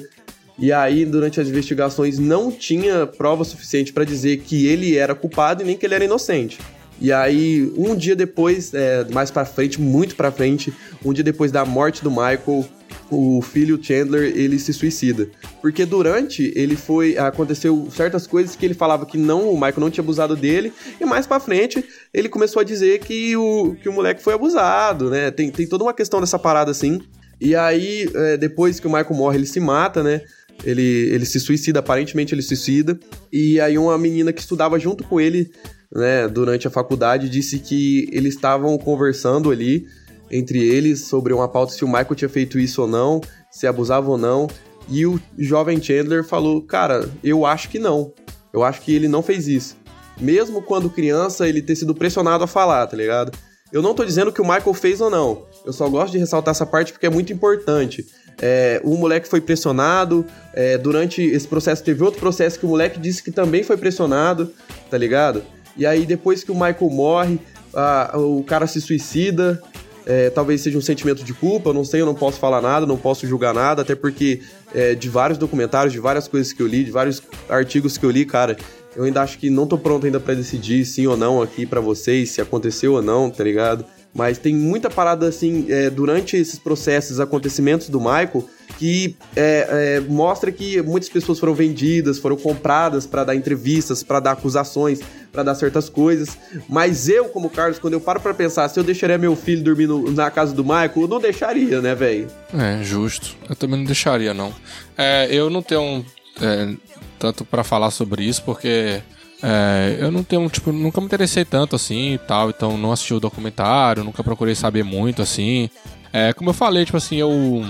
E aí, durante as investigações, não tinha prova suficiente pra dizer que ele era culpado e nem que ele era inocente. E aí, um dia depois, é, mais pra frente, muito pra frente, um dia depois da morte do Michael, o filho Chandler, ele se suicida. Porque durante ele foi. Aconteceu certas coisas que ele falava que não, o Michael não tinha abusado dele. E mais pra frente, ele começou a dizer que o, que o moleque foi abusado, né? Tem, tem toda uma questão dessa parada assim. E aí, é, depois que o Michael morre, ele se mata, né? Ele, ele se suicida, aparentemente ele se suicida. E aí uma menina que estudava junto com ele, né, durante a faculdade, disse que eles estavam conversando ali entre eles sobre uma pauta se o Michael tinha feito isso ou não, se abusava ou não. E o jovem Chandler falou: Cara, eu acho que não. Eu acho que ele não fez isso. Mesmo quando criança, ele ter sido pressionado a falar, tá ligado? Eu não tô dizendo que o Michael fez ou não. Eu só gosto de ressaltar essa parte porque é muito importante. É, o moleque foi pressionado. É, durante esse processo, teve outro processo que o moleque disse que também foi pressionado, tá ligado? E aí, depois que o Michael morre, a, o cara se suicida. É, talvez seja um sentimento de culpa, eu não sei, eu não posso falar nada, não posso julgar nada, até porque é, de vários documentários, de várias coisas que eu li, de vários artigos que eu li, cara, eu ainda acho que não tô pronto ainda para decidir sim ou não aqui para vocês, se aconteceu ou não, tá ligado? Mas tem muita parada assim, é, durante esses processos, acontecimentos do Michael, que é, é, mostra que muitas pessoas foram vendidas, foram compradas para dar entrevistas, para dar acusações, para dar certas coisas. Mas eu, como Carlos, quando eu paro para pensar se eu deixaria meu filho dormir na casa do Michael, eu não deixaria, né, velho? É, justo. Eu também não deixaria, não. É, eu não tenho é, tanto pra falar sobre isso, porque é, eu não tenho, tipo, nunca me interessei tanto assim e tal, então não assisti o documentário, nunca procurei saber muito assim. É, como eu falei, tipo assim, eu.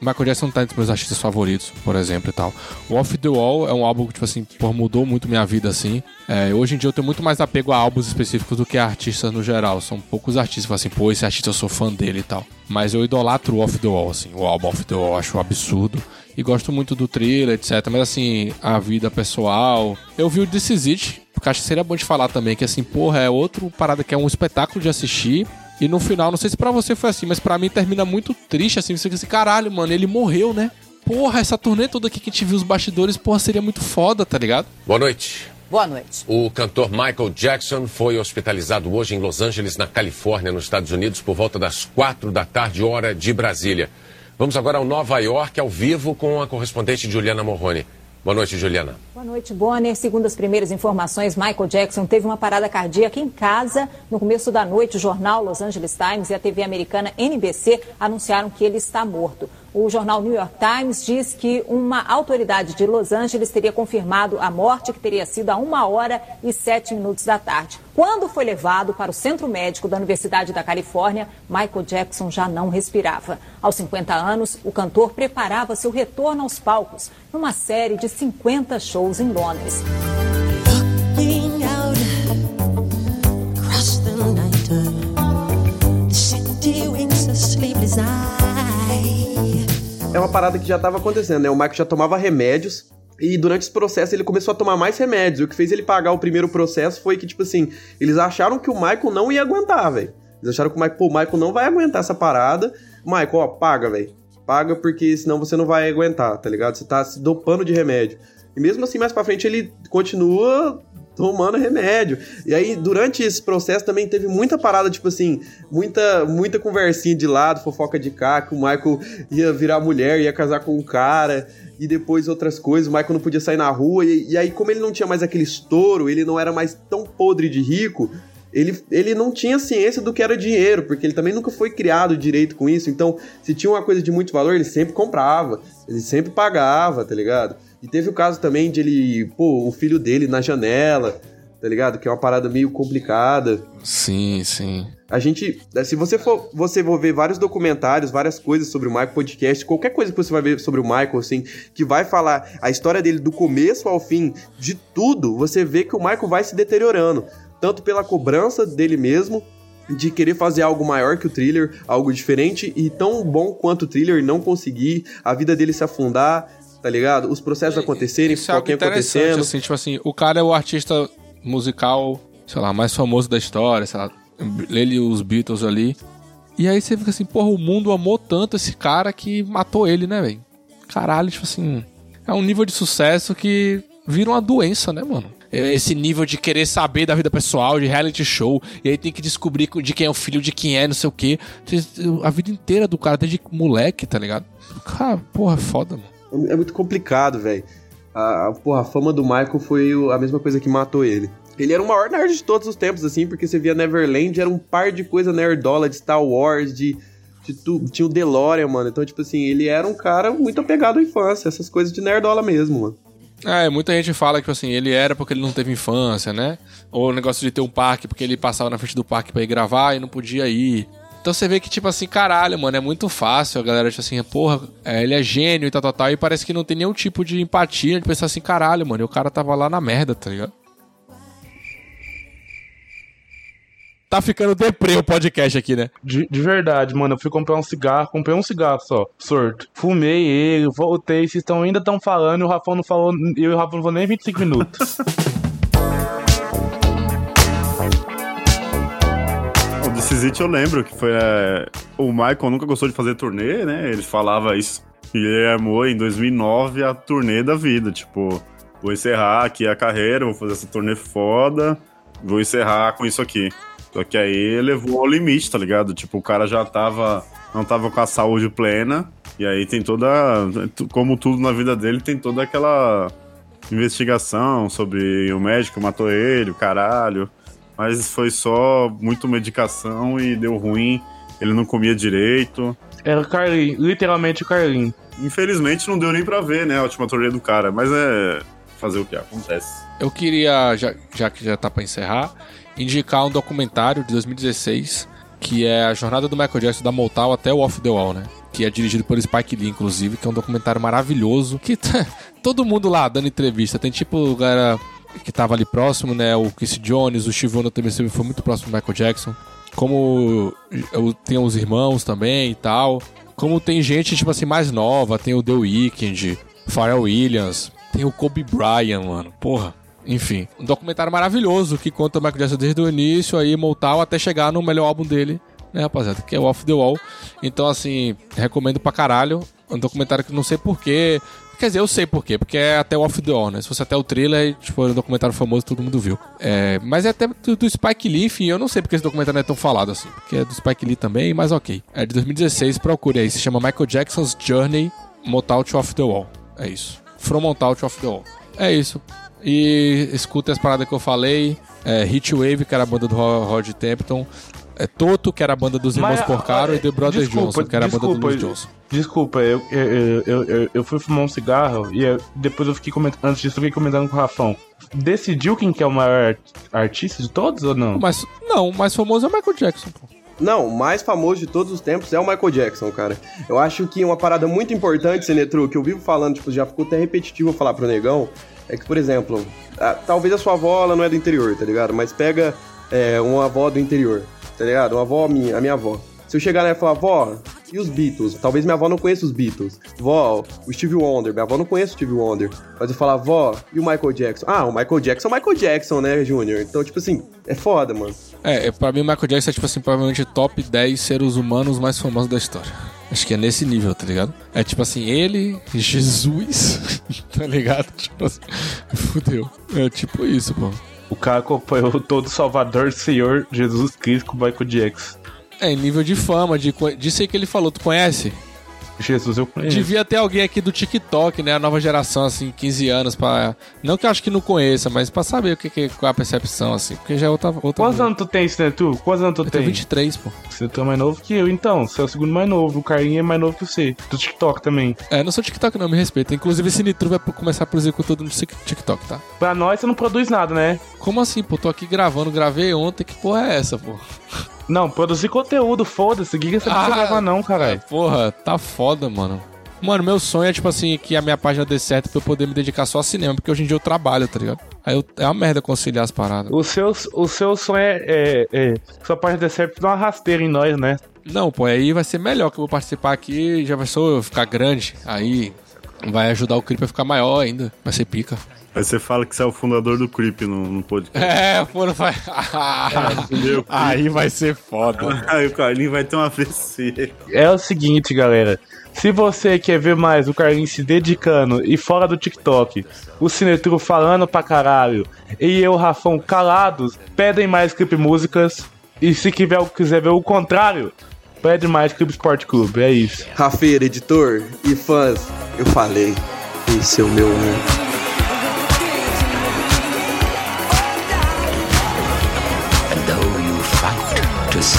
Michael Jackson tá entre meus artistas favoritos, por exemplo, e tal. O Off the Wall é um álbum que, tipo assim, pô, mudou muito minha vida, assim. É, hoje em dia eu tenho muito mais apego a álbuns específicos do que a artistas no geral. São poucos artistas que falam assim, pô, esse artista eu sou fã dele e tal. Mas eu idolatro o Off the Wall, assim. O álbum Off the Wall eu acho um absurdo. E gosto muito do thriller, etc. Mas, assim, a vida pessoal... Eu vi o This Is It, porque acho que seria bom de falar também, que, assim, porra, é outro parada que é um espetáculo de assistir. E no final, não sei se pra você foi assim, mas pra mim termina muito triste, assim. Você fica assim, caralho, mano, ele morreu, né? Porra, essa turnê toda aqui que a gente viu os bastidores, porra, seria muito foda, tá ligado? Boa noite. Boa noite. O cantor Michael Jackson foi hospitalizado hoje em Los Angeles, na Califórnia, nos Estados Unidos, por volta das quatro da tarde, hora de Brasília. Vamos agora ao Nova York, ao vivo, com a correspondente Juliana Morrone. Boa noite, Juliana. Boa noite, Bonner. Segundo as primeiras informações, Michael Jackson teve uma parada cardíaca em casa. No começo da noite, o jornal Los Angeles Times e a TV americana NBC anunciaram que ele está morto. O jornal New York Times diz que uma autoridade de Los Angeles teria confirmado a morte, que teria sido a uma hora e sete minutos da tarde. Quando foi levado para o centro médico da Universidade da Califórnia, Michael Jackson já não respirava. Aos 50 anos, o cantor preparava seu retorno aos palcos numa série de 50 shows em Londres. Looking out across the night, the city winks a sleepless eye. É uma parada que já tava acontecendo, né? O Michael já tomava remédios. E durante esse processo ele começou a tomar mais remédios. E o que fez ele pagar o primeiro processo foi que, tipo assim, eles acharam que o Michael não ia aguentar, velho. Eles acharam que o Michael, pô, o Michael não vai aguentar essa parada. Michael, ó, paga, velho. Paga porque senão você não vai aguentar, tá ligado? Você tá se dopando de remédio. E mesmo assim, mais pra frente, ele continua tomando remédio. E aí, durante esse processo também teve muita parada, tipo assim, muita, muita conversinha de lado, fofoca de cá, que o Michael ia virar mulher, ia casar com um cara, e depois outras coisas, o Michael não podia sair na rua, e, e aí, como ele não tinha mais aquele estouro, ele não era mais tão podre de rico. Ele, ele não tinha ciência do que era dinheiro, porque ele também nunca foi criado direito com isso. Então, se tinha uma coisa de muito valor, ele sempre comprava, ele sempre pagava, tá ligado? E teve o caso também de ele, pô, o filho dele na janela, tá ligado? Que é uma parada meio complicada. Sim, sim. A gente, se você for, você for ver vários documentários, várias coisas sobre o Michael, podcast, qualquer coisa que você vai ver sobre o Michael, assim, que vai falar a história dele do começo ao fim, de tudo, você vê que o Michael vai se deteriorando. Tanto pela cobrança dele mesmo, de querer fazer algo maior que o thriller, algo diferente e tão bom quanto o thriller não conseguir, a vida dele se afundar, tá ligado? Os processos acontecerem, Isso é algo acontecendo. assim, tipo assim, o cara é o artista musical, sei lá, mais famoso da história, sei lá, ele os Beatles ali. E aí você fica assim, porra, o mundo amou tanto esse cara que matou ele, né, velho? Caralho, tipo assim, é um nível de sucesso que vira uma doença, né, mano? é, esse nível de querer saber da vida pessoal, de reality show, e aí tem que descobrir de quem é o filho, de quem é, não sei o quê. A vida inteira do cara, desde moleque, tá ligado? Cara, porra, foda, mano. É muito complicado, velho. A, porra, a fama do Michael foi a mesma coisa que matou ele. Ele era o maior nerd de todos os tempos, assim, porque você via Neverland, era um par de coisa nerdola, de Star Wars, de, de tu- tinha o DeLorean, mano. Então, tipo assim, ele era um cara muito apegado à infância, essas coisas de nerdola mesmo, mano. É, muita gente fala que, tipo assim, ele era porque ele não teve infância, né? Ou o negócio de ter um parque porque ele passava na frente do parque pra ir gravar e não podia ir. Então você vê que, tipo assim, caralho, mano, é muito fácil a galera, tipo assim, porra, é, ele é gênio e tal, tal, tal, e parece que não tem nenhum tipo de empatia de pensar assim, caralho, mano, e o cara tava lá na merda, tá ligado? Tá ficando deprê o podcast aqui, né? De, de verdade, mano, eu fui comprar um cigarro, comprei um cigarro só, sorto. Fumei ele, voltei, vocês tão, ainda estão falando e o Rafão não falou, eu e o Rafão não falou nem 25 minutos. <laughs> It eu lembro que foi. é, o Michael nunca gostou de fazer turnê, né? Ele falava isso. E ele armou em 2009 a turnê da vida. Tipo, vou encerrar aqui a carreira, vou fazer essa turnê foda, vou encerrar com isso aqui. Só que aí levou ao limite, tá ligado? Tipo, o cara já tava. Não tava com a saúde plena. E aí tem toda. Como tudo na vida dele, tem toda aquela investigação sobre o médico matou ele, o caralho. Mas foi só muito medicação e deu ruim. Ele não comia direito. Era o Carlinho, literalmente o Carlinho. Infelizmente não deu nem pra ver, né, a última turnê do cara. Mas é fazer o que acontece. Eu queria, já, já que já tá pra encerrar, indicar um documentário de 2016, que é a jornada do Michael Jackson da Motown até o Off the Wall, né? Que é dirigido por Spike Lee, inclusive, que é um documentário maravilhoso. Que <laughs> tá todo mundo lá dando entrevista. Tem tipo o cara que tava ali próximo, né? O Chris Jones, o Wonder também sempre foi muito próximo do Michael Jackson. Como tem os irmãos também e tal. Como tem gente, tipo assim, mais nova. Tem o The Weeknd, Pharrell Williams. Tem o Kobe Bryant, mano. Porra. Enfim, um documentário maravilhoso que conta o Michael Jackson desde o início aí, Motown, até chegar no melhor álbum dele, né, rapaziada? Que é o Off the Wall. Então, assim, recomendo pra caralho. Um documentário que não sei porquê. Quer dizer, eu sei porquê, porque é até o Off the Wall, né? Se fosse até o trailer, tipo, um documentário famoso, todo mundo viu. É, mas é até do, do Spike Lee, enfim, eu não sei porque esse documentário não é tão falado assim. Porque é do Spike Lee também, mas ok. É de 2016, procure aí. Se chama Michael Jackson's Journey Motown to Off the Wall. É isso. From Motown to Off the Wall. É isso. E escutem as paradas que eu falei. É, Heatwave, que era a banda do Ro- Rod Templeton. É Toto, que era a banda dos Irmãos Mas, Porcaro. ah, E The Brothers desculpa, Johnson, que era a banda do desculpa, Louis Johnson. Desculpa, eu, eu, eu, eu, eu fui fumar um cigarro e eu- depois eu fiquei comentando. Antes disso, eu fiquei comentando com o Rafão. Decidiu quem que é o maior art- artista de todos ou não? Mas, não, o mais famoso é o Michael Jackson, pô. Não, o mais famoso de todos os tempos é o Michael Jackson, cara. Eu acho que uma parada muito importante, Senetru, que eu vivo falando, tipo, já ficou até repetitivo eu falar pro negão, é que, por exemplo, a- talvez a sua avó ela não é do interior, tá ligado? Mas pega é, uma avó do interior, tá ligado? Uma avó minha, a minha avó. Se eu chegar lá e falar, vó, e os Beatles? Talvez minha avó não conheça os Beatles. Vó, o Steve Wonder. Minha avó não conhece o Steve Wonder. Mas eu falar, vó, e o Michael Jackson? Ah, o Michael Jackson é o Michael Jackson, né, Júnior? Então, tipo assim, é foda, mano. É, é, pra mim o Michael Jackson é, tipo assim, provavelmente top 10 seres humanos mais famosos da história. Acho que é nesse nível, tá ligado? É tipo assim, ele, Jesus, <laughs> tá ligado? Tipo assim, <laughs> fudeu. É tipo isso, pô. O cara acompanhou todo Salvador Senhor Jesus Cristo com o Michael Jackson. É, em nível de fama, de, aí que ele falou, tu conhece? Jesus eu conheço. Devia ter alguém aqui do TikTok, né? A nova geração, assim, 15 anos, pra. Não que eu acho que não conheça, mas pra saber o que, que qual é a percepção, assim. Porque já é outra. outra Quantos anos tu tem, né, tu? Quantos anos tu Eu tem? tenho 23, pô. Você tá mais novo que eu, então. Você é o segundo mais novo. O Carlinho é mais novo que você. Do TikTok também. É, não sou TikTok, não, me respeita. Inclusive, esse Nitro vai começar a produzir conteúdo no Tik- TikTok, tá? Pra nós, você não produz nada, né? Como assim, pô? Tô aqui gravando, gravei ontem, que porra é essa, pô? Não, produzir conteúdo, foda-se. O que que você precisa Ah, gravar, não, caralho? Porra, tá foda, mano. Mano, meu sonho é, tipo assim, que a minha página dê certo pra eu poder me dedicar só a cinema, porque hoje em dia eu trabalho, tá ligado? Aí eu- é uma merda conciliar as paradas. O seu, o seu sonho é, é, é. Sua página de certo dar uma rasteira em nós, né? Não, pô, aí vai ser melhor que eu vou participar aqui, já vai só eu ficar grande, aí vai ajudar o clipe a ficar maior ainda, vai ser pica. Aí você fala que você é o fundador do Creep no, no podcast. É, pô, não vai. Entendeu? <laughs> Aí vai ser foda. Aí o Carlinho vai ter um AVC. É o seguinte, galera. Se você quer ver mais o Carlinhos se dedicando e fora do TikTok, o Cinetru falando pra caralho e eu, Rafão, calados, pedem mais clipe músicas. E se quiser, quiser ver o contrário, pede mais clipe Sport Clube. É isso. Rafeira, editor e fãs, eu falei. Esse é o meu ano.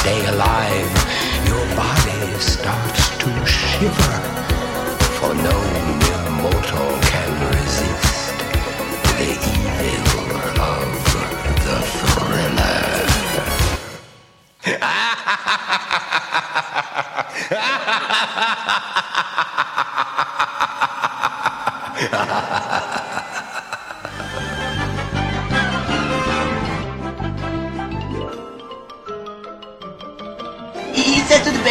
Stay alive, your body starts to shiver. For no mere mortal can resist the evil of the thriller. <laughs>